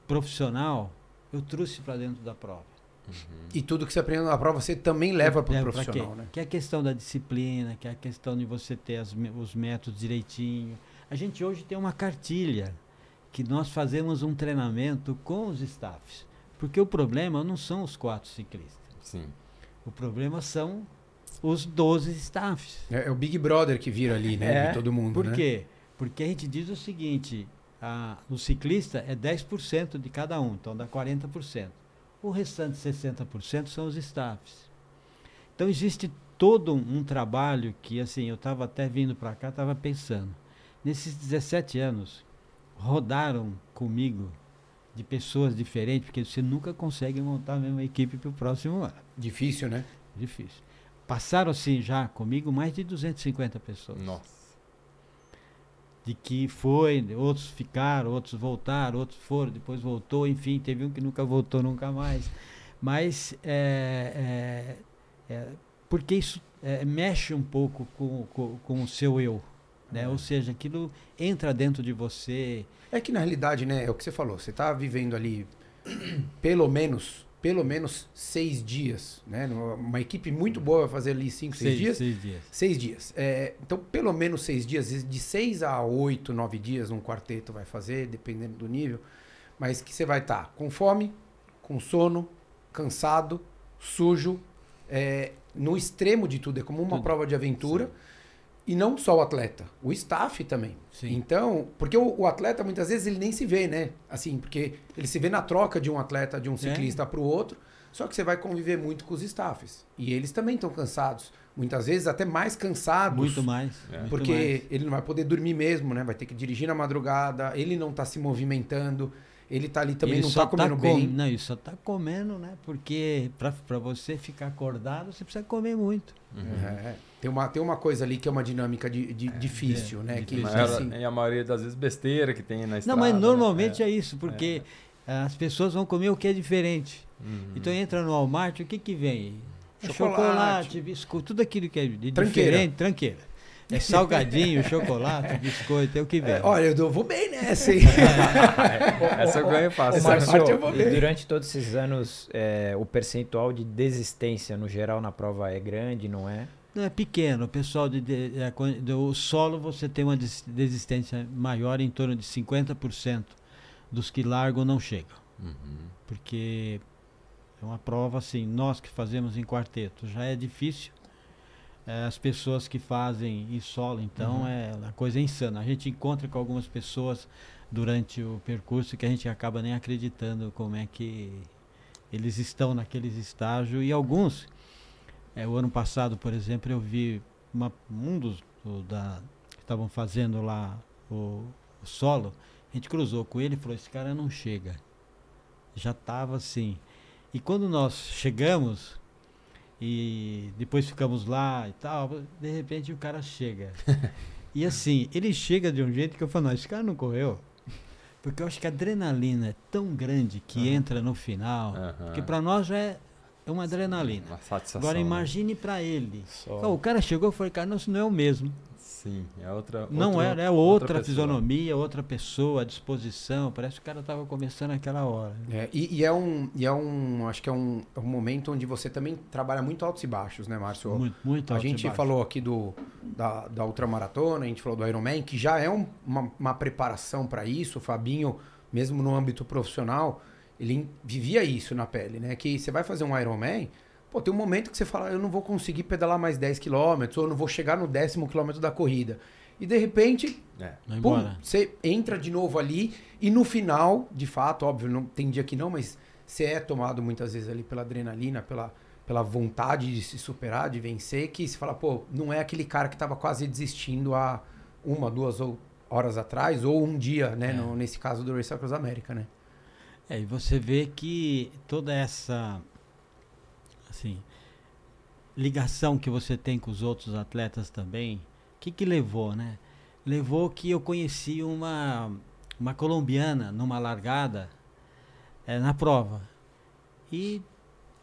profissional, eu trouxe para dentro da prova. Uhum. E tudo que você aprende na prova você também leva para o profissional, né? Que é a questão da disciplina, que é a questão de você ter as, os métodos direitinho. A gente hoje tem uma cartilha que nós fazemos um treinamento com os staffs. Porque o problema não são os quatro ciclistas. Sim. O problema são os 12 staffs. É, é o Big Brother que vira ali, né? É, de todo mundo. Por né? quê? Porque a gente diz o seguinte: a, o ciclista é 10% de cada um, então dá 40%. O restante 60% são os staffs. Então existe todo um, trabalho que, assim, eu estava até vindo para cá, estava pensando. Nesses 17 anos, rodaram comigo de pessoas diferentes, porque você nunca consegue montar a mesma equipe para o próximo ano. Difícil, né? Difícil. Passaram, assim, já comigo mais de 250 pessoas. Nossa de que foi, outros ficaram, outros voltaram, outros foram, depois voltou, enfim, teve um que nunca voltou nunca mais. Mas é, é, é porque isso é, mexe um pouco com, com, com, o seu eu. Né? Ou seja, aquilo entra dentro de você. É que na realidade, né, é o que você falou, você está vivendo ali pelo menos pelo menos seis dias, né? Uma equipe muito boa vai fazer ali cinco, seis, seis dias. Seis dias. Seis dias. É, então, pelo menos seis dias, de seis a oito, nove dias, um quarteto vai fazer, dependendo do nível. Mas que você vai estar tá com fome, com sono, cansado, sujo, é, no extremo de tudo. É como uma tudo. prova de aventura. Sim. E não só o atleta, o staff também. Sim. Então, porque o, o, atleta muitas vezes ele nem se vê, né? Assim, porque ele se vê na troca de um atleta, de um é. ciclista é. para o outro. Só que você vai conviver muito com os staffs. E eles também estão cansados. Muitas vezes até mais cansados. Muito mais. É. Porque muito mais. ele não vai poder dormir mesmo, né? Vai ter que dirigir na madrugada, ele não está se movimentando. Ele tá ali também, ele não tá, tá comendo tá bem. não, ele só tá comendo, né? Porque para você ficar acordado, você precisa comer muito. Uhum. É, tem, uma, tem uma coisa ali que é uma dinâmica de, de é, difícil, é, né? Que, assim... E a maioria das vezes besteira que tem na estrada. Não, mas né? normalmente né? é. isso, porque é. as pessoas vão comer o que é diferente. Uhum. Então entra no Walmart, o que que vem? Chocolate, chocolate biscoito, tudo aquilo que é de tranqueira. diferente, tranqueira. É salgadinho, chocolate, biscoito, é o que vem. É, olha, eu vou bem nessa, hein? Essa eu ganho fácil. e durante todos esses anos, é, o percentual de desistência no geral na prova é grande, não é? Não, é pequeno. O pessoal de, de, de, do solo você tem uma desistência maior, em torno de 50% dos que largam não chegam. Uhum. Porque é uma prova assim, nós que fazemos em quarteto já é difícil é, as pessoas que fazem em solo. Então, uhum. é, a coisa insana. A gente encontra com algumas pessoas durante o percurso que a gente acaba nem acreditando como é que eles estão naqueles estágios. E alguns, é, o ano passado, por exemplo, eu vi uma, um dos do, da, que estavam fazendo lá o, o solo. A gente cruzou com ele e falou: Esse cara não chega. Já estava assim. E quando nós chegamos, e depois ficamos lá e tal. De repente o cara chega. e assim, ele chega de um jeito que eu falo, não, esse cara não correu. Porque eu acho que a adrenalina é tão grande que uhum. entra no final, uhum. que para nós já é uma adrenalina. Uma satisfação, Agora né? imagine né? para ele. Só... o cara chegou e falou, cara, não, isso não é o mesmo. Sim, é outra. Não outra, era, é outra, outra fisionomia, outra pessoa, disposição. Parece que o cara estava começando aquela hora. É, e, e, é um, e é um, acho que é um, é um momento onde você também trabalha muito altos e baixos, né, Márcio? Muito, muito. A gente falou aqui do da, da ultramaratona, a gente falou do Ironman, que já é um, uma, uma preparação para isso. O Fabinho, mesmo no âmbito profissional, ele vivia isso na pele, né? Que você vai fazer um Ironman Pô, tem um momento que você fala, eu não vou conseguir pedalar mais 10 km, ou eu não vou chegar no décimo quilômetro da corrida. E de repente, é. pum, você entra de novo ali e no final, de fato, óbvio, não tem dia que não, mas você é tomado muitas vezes ali pela adrenalina, pela, pela vontade de se superar, de vencer, que você fala, pô, não é aquele cara que estava quase desistindo há uma, duas horas atrás, ou um dia, né? É. No, nesse caso do Race Across America, né? É, e você vê que toda essa assim, ligação que você tem com os outros atletas também, o que que levou, né? Levou que eu conheci uma, uma colombiana numa largada é, na prova. E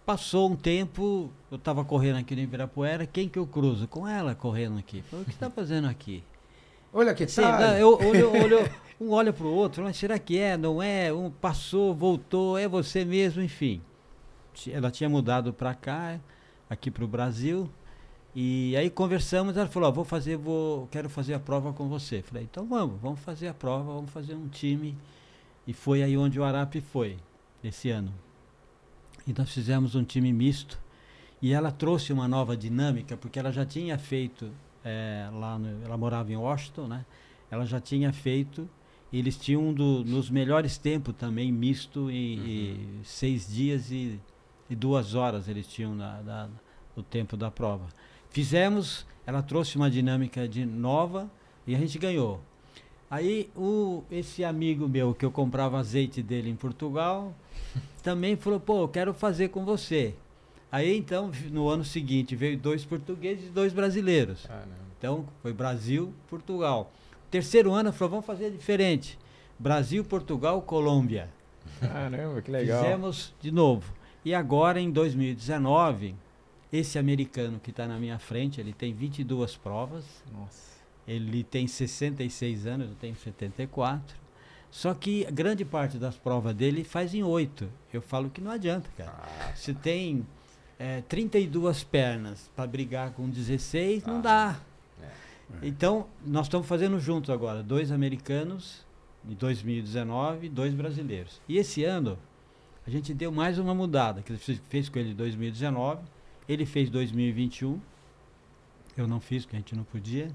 passou um tempo, eu estava correndo aqui no Ibirapuera, quem que eu cruzo? Com ela correndo aqui. Falei, o que está fazendo aqui? Olha que tá. Eu olho, olho, um olha para o outro, mas será que é? Não é? Um passou, voltou, é você mesmo, enfim ela tinha mudado para cá, aqui para o Brasil. E aí conversamos, ela falou, oh, vou fazer, vou, quero fazer a prova com você. Falei, então vamos, vamos fazer a prova, vamos fazer um time. E foi aí onde o Arap foi, esse ano. E nós fizemos um time misto. E ela trouxe uma nova dinâmica, porque ela já tinha feito, é, lá no, ela morava em Washington, né? Ela já tinha feito, eles tinham um do, nos melhores tempos também, misto, e, uhum. seis dias e e duas horas eles tinham na, na, no tempo da prova. Fizemos, ela trouxe uma dinâmica de nova e a gente ganhou. Aí o, esse amigo meu que eu comprava azeite dele em Portugal também falou, pô, eu quero fazer com você. Aí então, no ano seguinte, veio dois portugueses e dois brasileiros. Ah, então, foi Brasil, Portugal. Terceiro ano, falou, vamos fazer diferente. Brasil, Portugal, Colômbia. Caramba, que legal. Fizemos de novo. E agora, em 2019, esse americano que está na minha frente, ele tem 22 provas. Nossa. Ele tem 66 anos, eu tenho 74. Só que grande parte das provas dele faz em 8. Eu falo que não adianta, cara. Ah. Se tem é, 32 pernas para brigar com 16, ah. não dá. É. Então, nós estamos fazendo juntos agora, dois americanos em 2019 dois brasileiros. E esse ano, a gente deu mais uma mudada, que fez com ele em 2019, ele fez 2021, eu não fiz, porque a gente não podia,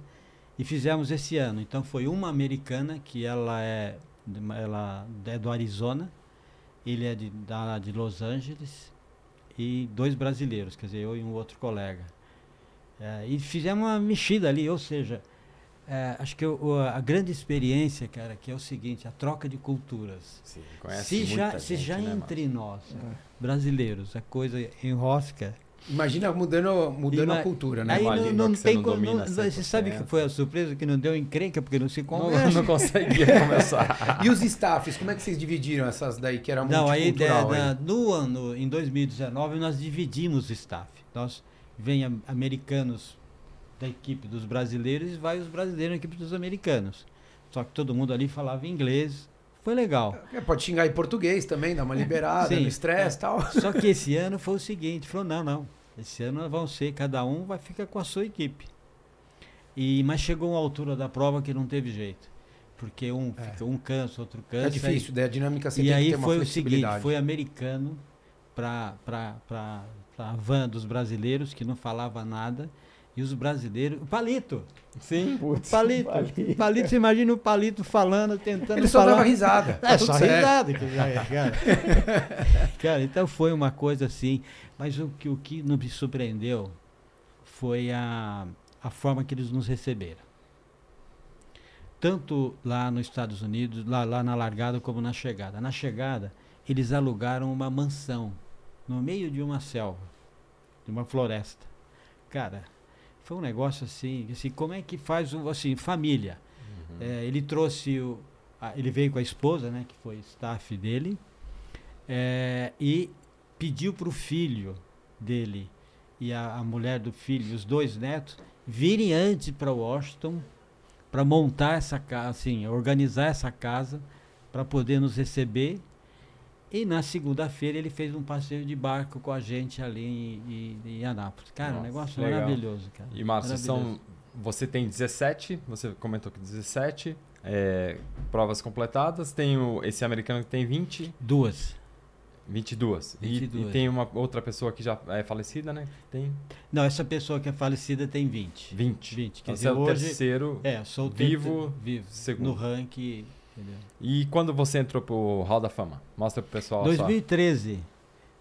e fizemos esse ano. Então foi uma americana, que ela é, ela é do Arizona, ele é de, da, de Los Angeles, e dois brasileiros, quer dizer, eu e um outro colega. É, e fizemos uma mexida ali, ou seja, é, acho que o, a grande experiência, cara, que é o seguinte, a troca de culturas. Sim, se já, se já né, entre nós, é. brasileiros, a coisa enrosca, Imagina mudando, mudando Ima a cultura, né? Aí não, não tem como. você sabe que foi a surpresa que não deu encrenca, porque não se conversa. Não, não conseguia começar. e os staffs, como é que vocês dividiram essas daí que era Não, aí, da, no ano, em 2019, nós dividimos o staff. Nós vem americanos da equipe dos brasileiros e vai os brasileiros na equipe dos americanos. Só que todo mundo ali falava inglês. Foi legal. É, pode xingar em português também, dar uma liberada Sim, no estresse e é. tal. Só que esse ano foi o seguinte, falou, não, não. Esse ano vão ser, cada um vai ficar com a sua equipe. E, mas chegou uma altura da prova que não teve jeito. Porque um, é. fica, um cansa, outro cansa. É difícil, aí, a dinâmica você E aí foi o seguinte, foi americano para a van dos brasileiros, que não falava nada. E os brasileiros. O palito! Sim, putz, palito. palito. Palito, você imagina o palito falando, tentando. Ele só falar. dava risada. É, tá só risada. Cara. cara, então foi uma coisa assim. Mas o que, o que nos surpreendeu foi a, a forma que eles nos receberam. Tanto lá nos Estados Unidos, lá, lá na largada, como na chegada. Na chegada, eles alugaram uma mansão no meio de uma selva, de uma floresta. Cara, foi um negócio assim, assim como é que faz um, assim, família. Uhum. É, ele trouxe o, a, ele veio com a esposa, né, que foi staff dele, é, e pediu para o filho dele e a, a, mulher do filho, os dois netos, virem antes para Washington para montar essa casa, assim, organizar essa casa para poder nos receber e na segunda-feira ele fez um passeio de barco com a gente ali em, em, em Anápolis. Cara, Nossa, um negócio legal. maravilhoso, cara. E Márcio, são, você tem 17, você comentou que 17 é, provas completadas, tem o, esse americano que tem 20. Duas. 22. 22. E, e tem uma outra pessoa que já é falecida, né? Tem... Não, essa pessoa que é falecida tem 20. 20. 20. Quer dizer, é o hoje, terceiro é, sou vivo, vivo segundo. no ranking Entendeu? E quando você entrou pro Hall da Fama? Mostra pro pessoal 2013. Só.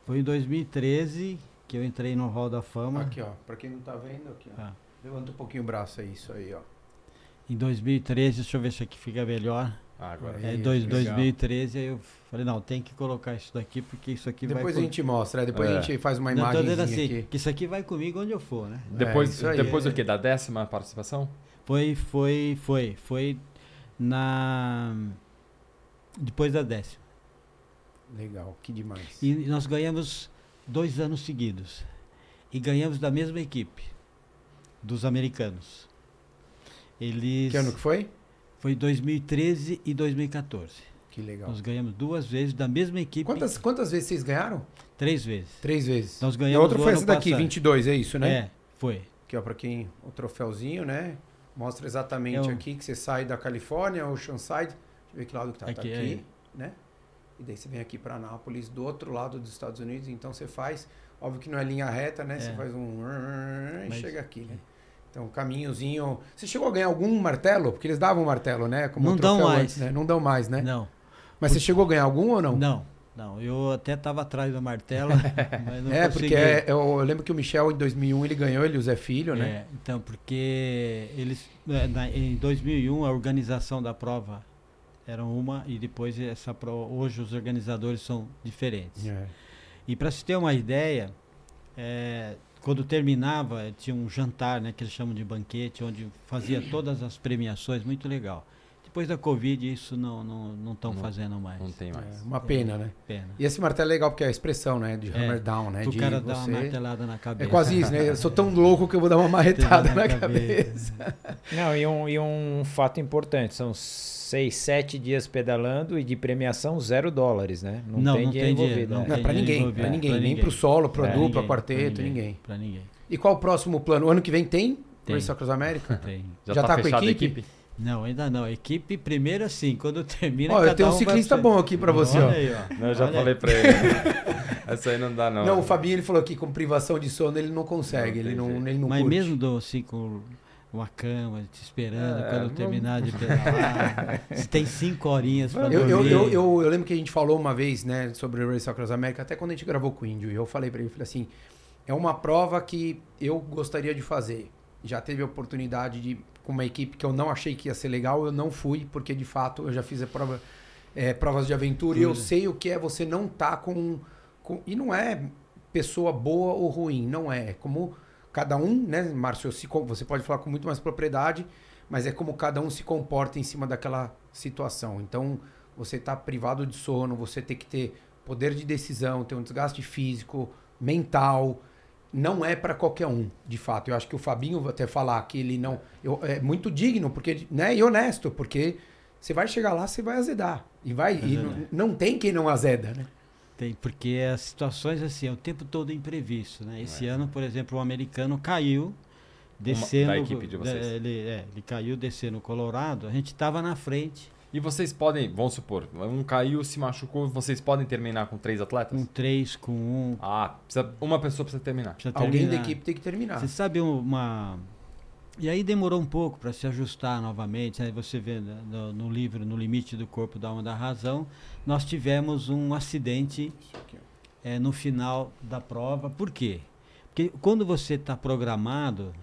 Foi em 2013 que eu entrei no Hall da Fama. Aqui, ó. Pra quem não tá vendo, aqui, ó. Ah. Levanta um pouquinho o braço aí, isso aí, ó. Em 2013, deixa eu ver se aqui fica melhor. Ah, agora. É, dois, 2013, aí eu falei, não, tem que colocar isso daqui, porque isso aqui depois vai... Depois a gente mostra, depois é. a gente faz uma imagem Não, assim, aqui. que isso aqui vai comigo onde eu for, né? Depois, é, depois o quê? Da décima participação? Foi, foi, foi. Foi na depois da décima. Legal, que demais. E nós ganhamos dois anos seguidos. E ganhamos da mesma equipe, dos americanos. Eles. Que ano que foi? Foi 2013 e 2014. Que legal. Nós ganhamos duas vezes da mesma equipe. Quantas, quantas vezes vocês ganharam? Três vezes. Três vezes. Nós ganhamos. E a outra foi essa daqui, passado. 22, é isso, né? É, foi. Aqui, ó, pra quem. O troféuzinho, né? Mostra exatamente é aqui que você sai da Califórnia, Oceanside. Deixa eu ver que lado que tá. Aqui, tá aqui, né? E daí você vem aqui para Anápolis, do outro lado dos Estados Unidos, então você faz, óbvio que não é linha reta, né? É. Você faz um e chega aqui, né? Então, caminhozinho. Você chegou a ganhar algum martelo? Porque eles davam martelo, né? Como não dão mais. Antes, né? Não dão mais, né? Não. Mas porque... você chegou a ganhar algum ou não? Não. Não, eu até estava atrás do martelo, mas não É, porque é, eu, eu, lembro que o Michel em 2001 ele ganhou, ele o Zé Filho, né? É, então, porque eles é, na, em 2001 a organização da prova era uma e depois essa hoje os organizadores são diferentes. É. E para se ter uma ideia, é, quando terminava tinha um jantar, né, que eles chamam de banquete, onde fazia todas as premiações, muito legal. Depois da Covid, isso não não estão fazendo mais. Não tem mais. É, uma pena, né? Pena. E esse martelo é legal porque é a expressão, né? De é, hammer down, né? O de cara dá uma martelada na cabeça. É quase isso, né? Eu sou tão louco que eu vou dar uma marretada na, na, cabeça. cabeça. Não, e um, e um fato importante, são seis, sete dias pedalando e de premiação zero dólares, né? Não, não tem não dinheiro tem envolvido. Dinheiro, não, não é para ninguém, para ninguém, nem para o solo, para a dupla, quarteto, ninguém. Para ninguém. E qual o próximo plano? O ano que vem tem? Tem. Race Across America? Tem. Já, Já tá, tá com a equipe? Não, ainda não. Equipe primeiro assim, quando termina. Ó, eu tenho um ciclista bom aqui para você, Olha ó. Aí, ó. Não, eu já Olha falei para ele. Essa aí não dá, não. Não, o Fabinho ele falou que com privação de sono ele não consegue, não ele, não, ele não Mas curte. mesmo do, assim, com uma cama te esperando é, quando não... terminar de pedalar. Você tem cinco horinhas para dormir. Eu, eu, eu, eu, lembro que a gente falou uma vez, né, sobre o Race Across America, até quando a gente gravou com o Índio, e eu falei para ele, falei assim, é uma prova que eu gostaria de fazer. Já teve a oportunidade de com uma equipe que eu não achei que ia ser legal, eu não fui, porque de fato eu já fiz a prova, é, provas de aventura Tudo. e eu sei o que é você não tá com, com. E não é pessoa boa ou ruim, não é. É como cada um, né, Márcio, se, você pode falar com muito mais propriedade, mas é como cada um se comporta em cima daquela situação. Então, você está privado de sono, você tem que ter poder de decisão, ter um desgaste físico, mental. Não é para qualquer um, de fato. Eu acho que o Fabinho vai até falar que ele não. Eu, é muito digno porque, né, e honesto, porque você vai chegar lá, você vai azedar. E vai. E não, não tem quem não azeda, né? Tem, porque as situações assim, é o tempo todo imprevisto, né? Esse é. ano, por exemplo, o americano caiu descendo Uma, da equipe de vocês. Ele, é, ele caiu descendo o Colorado, a gente estava na frente. E vocês podem, vamos supor, um caiu, se machucou, vocês podem terminar com três atletas? Com três, com um. Ah, precisa, uma pessoa precisa terminar. Precisa terminar. Alguém da equipe tem que terminar. Você sabe uma e aí demorou um pouco para se ajustar novamente. Aí você vê né, no, no, livro No Limite do Corpo da Alma da Razão, nós tivemos um acidente é, no final da prova. Por quê? Porque quando você está programado,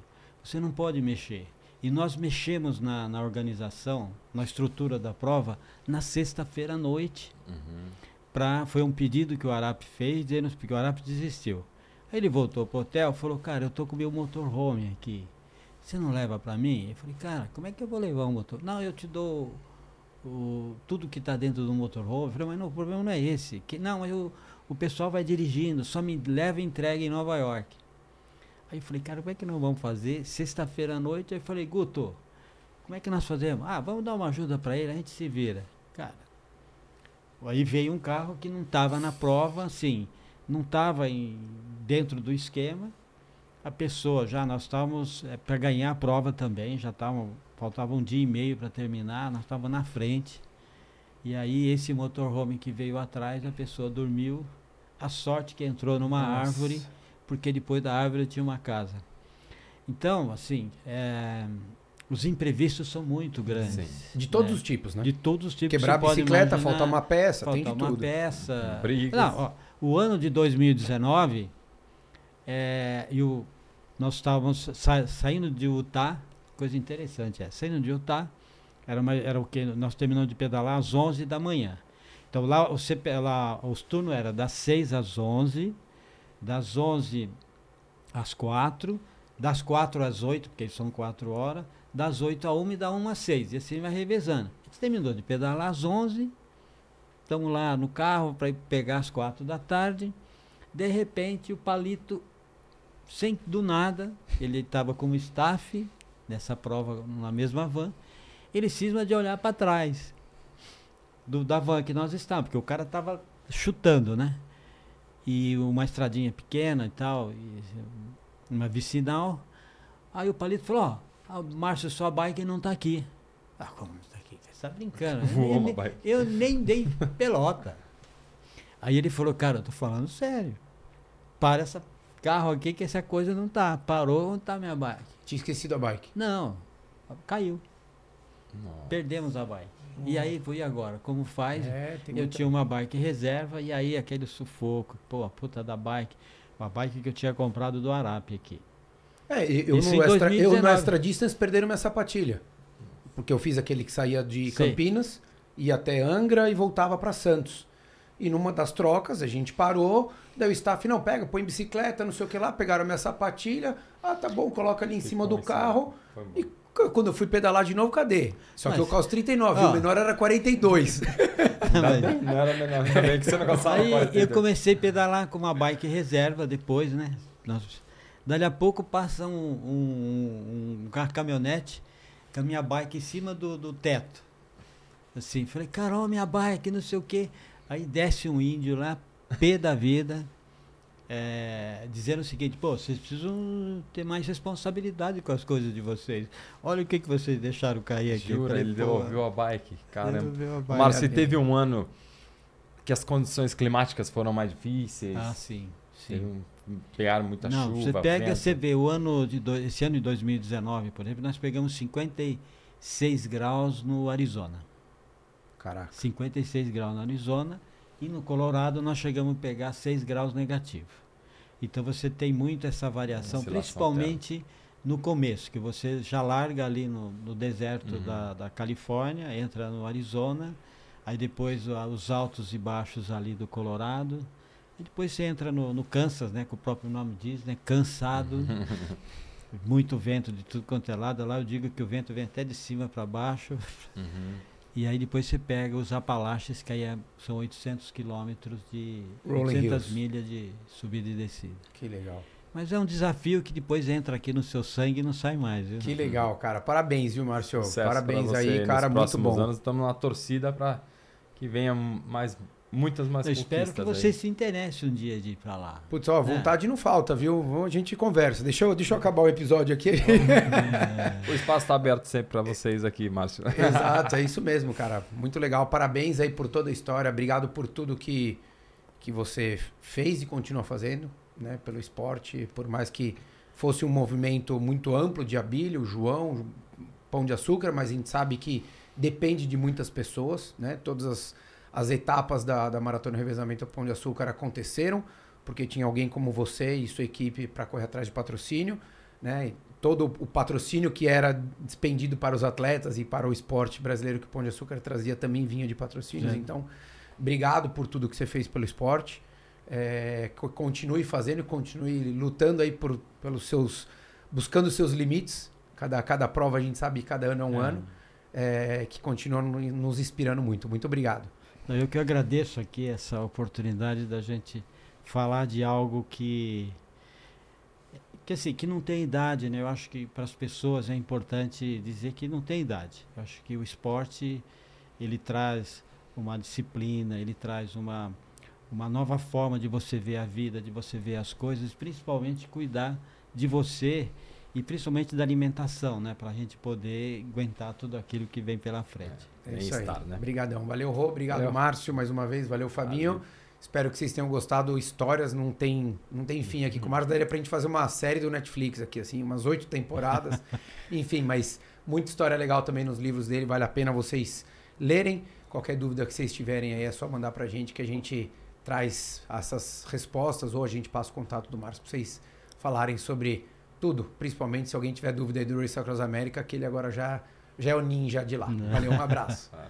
você não pode mexer. E nós mexemos na, na organização, na estrutura da prova, na sexta-feira à noite. Uhum. Pra, foi um pedido que o Arap fez, dizendo que o Arap desistiu. Aí ele voltou para o hotel e falou, cara, eu tô com meu motorhome aqui você não leva para mim? Eu falei, cara, como é que eu vou levar um motor? Não, eu te dou o, tudo que está dentro do motorhome. Eu falei, mas não, o problema não é esse. Que, não, mas eu, o pessoal vai dirigindo, só me leva e entrega em Nova York. Aí eu falei, cara, como é que nós vamos fazer? Sexta-feira à noite, aí eu falei, Guto, como é que nós fazemos? Ah, vamos dar uma ajuda para ele, a gente se vira. Cara, aí veio um carro que não estava na prova, assim, não estava dentro do esquema a pessoa já, nós estávamos é, para ganhar a prova também, já estávamos, faltava um dia e meio para terminar, nós estávamos na frente. E aí esse motorhome que veio atrás, a pessoa dormiu, a sorte que entrou numa Nossa. árvore, porque depois da árvore tinha uma casa. Então, assim, é, os imprevistos são muito grandes. Sim. De todos né? os tipos, né? De todos os tipos. Quebrar a bicicleta, imaginar, faltar uma peça, faltar tem de uma tudo. peça. Brigas. Não, ó, o ano de 2019, é, e o, nós estávamos sa saindo de Utah, coisa interessante é, saindo de Utah, era, uma, era o que nós terminamos de pedalar às 11 da manhã. Então lá, o CP, lá os turnos eram das 6 às 11, das 11 às 4, das 4 às 8, porque são 4 horas, das 8 a 1 e da 1 às 6, e assim vai revezando. Gente terminou de pedalar às 11, estamos lá no carro para pegar às 4 da tarde, de repente o palito sem do nada, ele estava como staff nessa prova na mesma van, ele cisma de olhar para trás do, da van que nós estávamos, porque o cara estava chutando, né? E uma estradinha pequena e tal, e uma vicinal. Aí o palito falou, ó, oh, Márcio, sua bike não está aqui. Ah, como não está aqui? Você está brincando. Eu, nem, eu nem dei pelota. Aí ele falou, cara, eu tô falando sério. Para essa carro aqui que essa coisa não tá. Parou, onde tá minha bike? Tinha esquecido a bike? Não, caiu. Nossa. Perdemos a bike. E aí, e agora? Como faz? É, eu muita... tinha uma bike reserva e aí aquele sufoco. Pô, a puta da bike. Uma bike que eu tinha comprado do Arap aqui. É, eu, no extra, eu no Extra Distance perderam minha sapatilha. Porque eu fiz aquele que saía de Sei. Campinas, ia até Angra e voltava para Santos. E numa das trocas a gente parou, daí o staff, não, pega, põe bicicleta, não sei o que lá, pegaram minha sapatilha, ah, tá bom, coloca ali em que cima do carro. E quando eu fui pedalar de novo, cadê? Só Mas, que eu calço 39, ó, o menor era 42. Mas, não era menor, bem que você não calçava Aí 42. eu comecei a pedalar com uma bike reserva depois, né? Nós, dali a pouco passa um, um, um, um caminhonete com a minha bike em cima do, do teto. Assim, falei, Carol, minha bike, não sei o quê. Aí desce um índio lá, pé da vida, é, dizendo o seguinte, pô, vocês precisam ter mais responsabilidade com as coisas de vocês. Olha o que, que vocês deixaram cair aqui. Jura, falei, ele devolveu a bike. Caramba. Márcio, teve um ano que as condições climáticas foram mais difíceis. Ah, sim. sim. Um, pegaram muita Não, chuva. você pega, vento. você vê o ano de do, esse ano de 2019, por exemplo, nós pegamos 56 graus no Arizona. Caraca. 56 graus no Arizona e no Colorado nós chegamos a pegar 6 graus negativo. Então você tem muito essa variação, principalmente no começo, que você já larga ali no, no deserto Uhum. da, da Califórnia, entra no Arizona, aí depois ah, os altos e baixos ali do Colorado, e depois você entra no, no Kansas, né, que o próprio nome diz, né, cansado, muito vento de tudo quanto é lado. Lá eu digo que o vento vem até de cima para baixo. Uhum. E aí depois você pega os Apalaches, que aí é- são 800 quilômetros de... Rolling 800 Hills. milhas de subida e descida. Que legal. Mas é um desafio que depois entra aqui no seu sangue e não sai mais, viu? Que legal, cara. Parabéns, viu, Márcio? Parabéns aí, cara. nos Muito bom. anos estamos na torcida para que venha mais muitas mais Eu espero que você aí. se interesse um dia de ir pra lá. Putz, ó, vontade não falta, viu? Vamos- A gente conversa. Deixa eu, deixa eu acabar o episódio aqui. O espaço está aberto sempre para vocês aqui, Márcio. Exato, é isso mesmo, cara. Muito legal. Parabéns aí por toda a história. Obrigado por tudo que, que você fez e continua fazendo, né? Pelo esporte. Por mais que fosse um movimento muito amplo de Abílio, João, Pão de Açúcar, mas a gente sabe que depende de muitas pessoas, né? Todas as, as etapas da, da Maratona Revezamento Pão de Açúcar aconteceram, porque tinha alguém como você e sua equipe para correr atrás de patrocínio, né? E todo o patrocínio que era despendido para os atletas e para o esporte brasileiro que o Pão de Açúcar trazia também vinha de patrocínios. Sim. Então, obrigado por tudo que você fez pelo esporte. É, co- continue fazendo, continue lutando aí por, pelos seus, buscando os seus limites. Cada, cada prova a gente sabe, cada ano é um É. ano, é, que continua no- nos inspirando muito. Muito obrigado. Eu que agradeço aqui essa oportunidade da gente falar de algo que que assim, que não tem idade, né? Eu acho que para as pessoas é importante dizer que não tem idade. Eu acho que o esporte ele traz uma disciplina, ele traz uma uma nova forma de você ver a vida, de você ver as coisas, principalmente cuidar de você e principalmente da alimentação, né? Para a gente poder aguentar tudo aquilo que vem pela frente. É isso aí. Bem-estar, né? Obrigadão. Valeu, Rô. Obrigado, Valeu. Márcio, mais uma vez. Valeu, Fabinho. Valeu. Espero que vocês tenham gostado. Histórias não tem, não tem fim aqui. Com o Márcio daria pra gente fazer uma série do Netflix aqui, assim, umas oito temporadas. Enfim, mas muita história legal também nos livros dele. Vale a pena vocês lerem. Qualquer dúvida que vocês tiverem aí é só mandar pra gente que a gente traz essas respostas ou a gente passa o contato do Márcio pra vocês falarem sobre tudo. Principalmente se alguém tiver dúvida aí do Race Across America, que ele agora já, já é o ninja de lá. Valeu, um abraço. Valeu.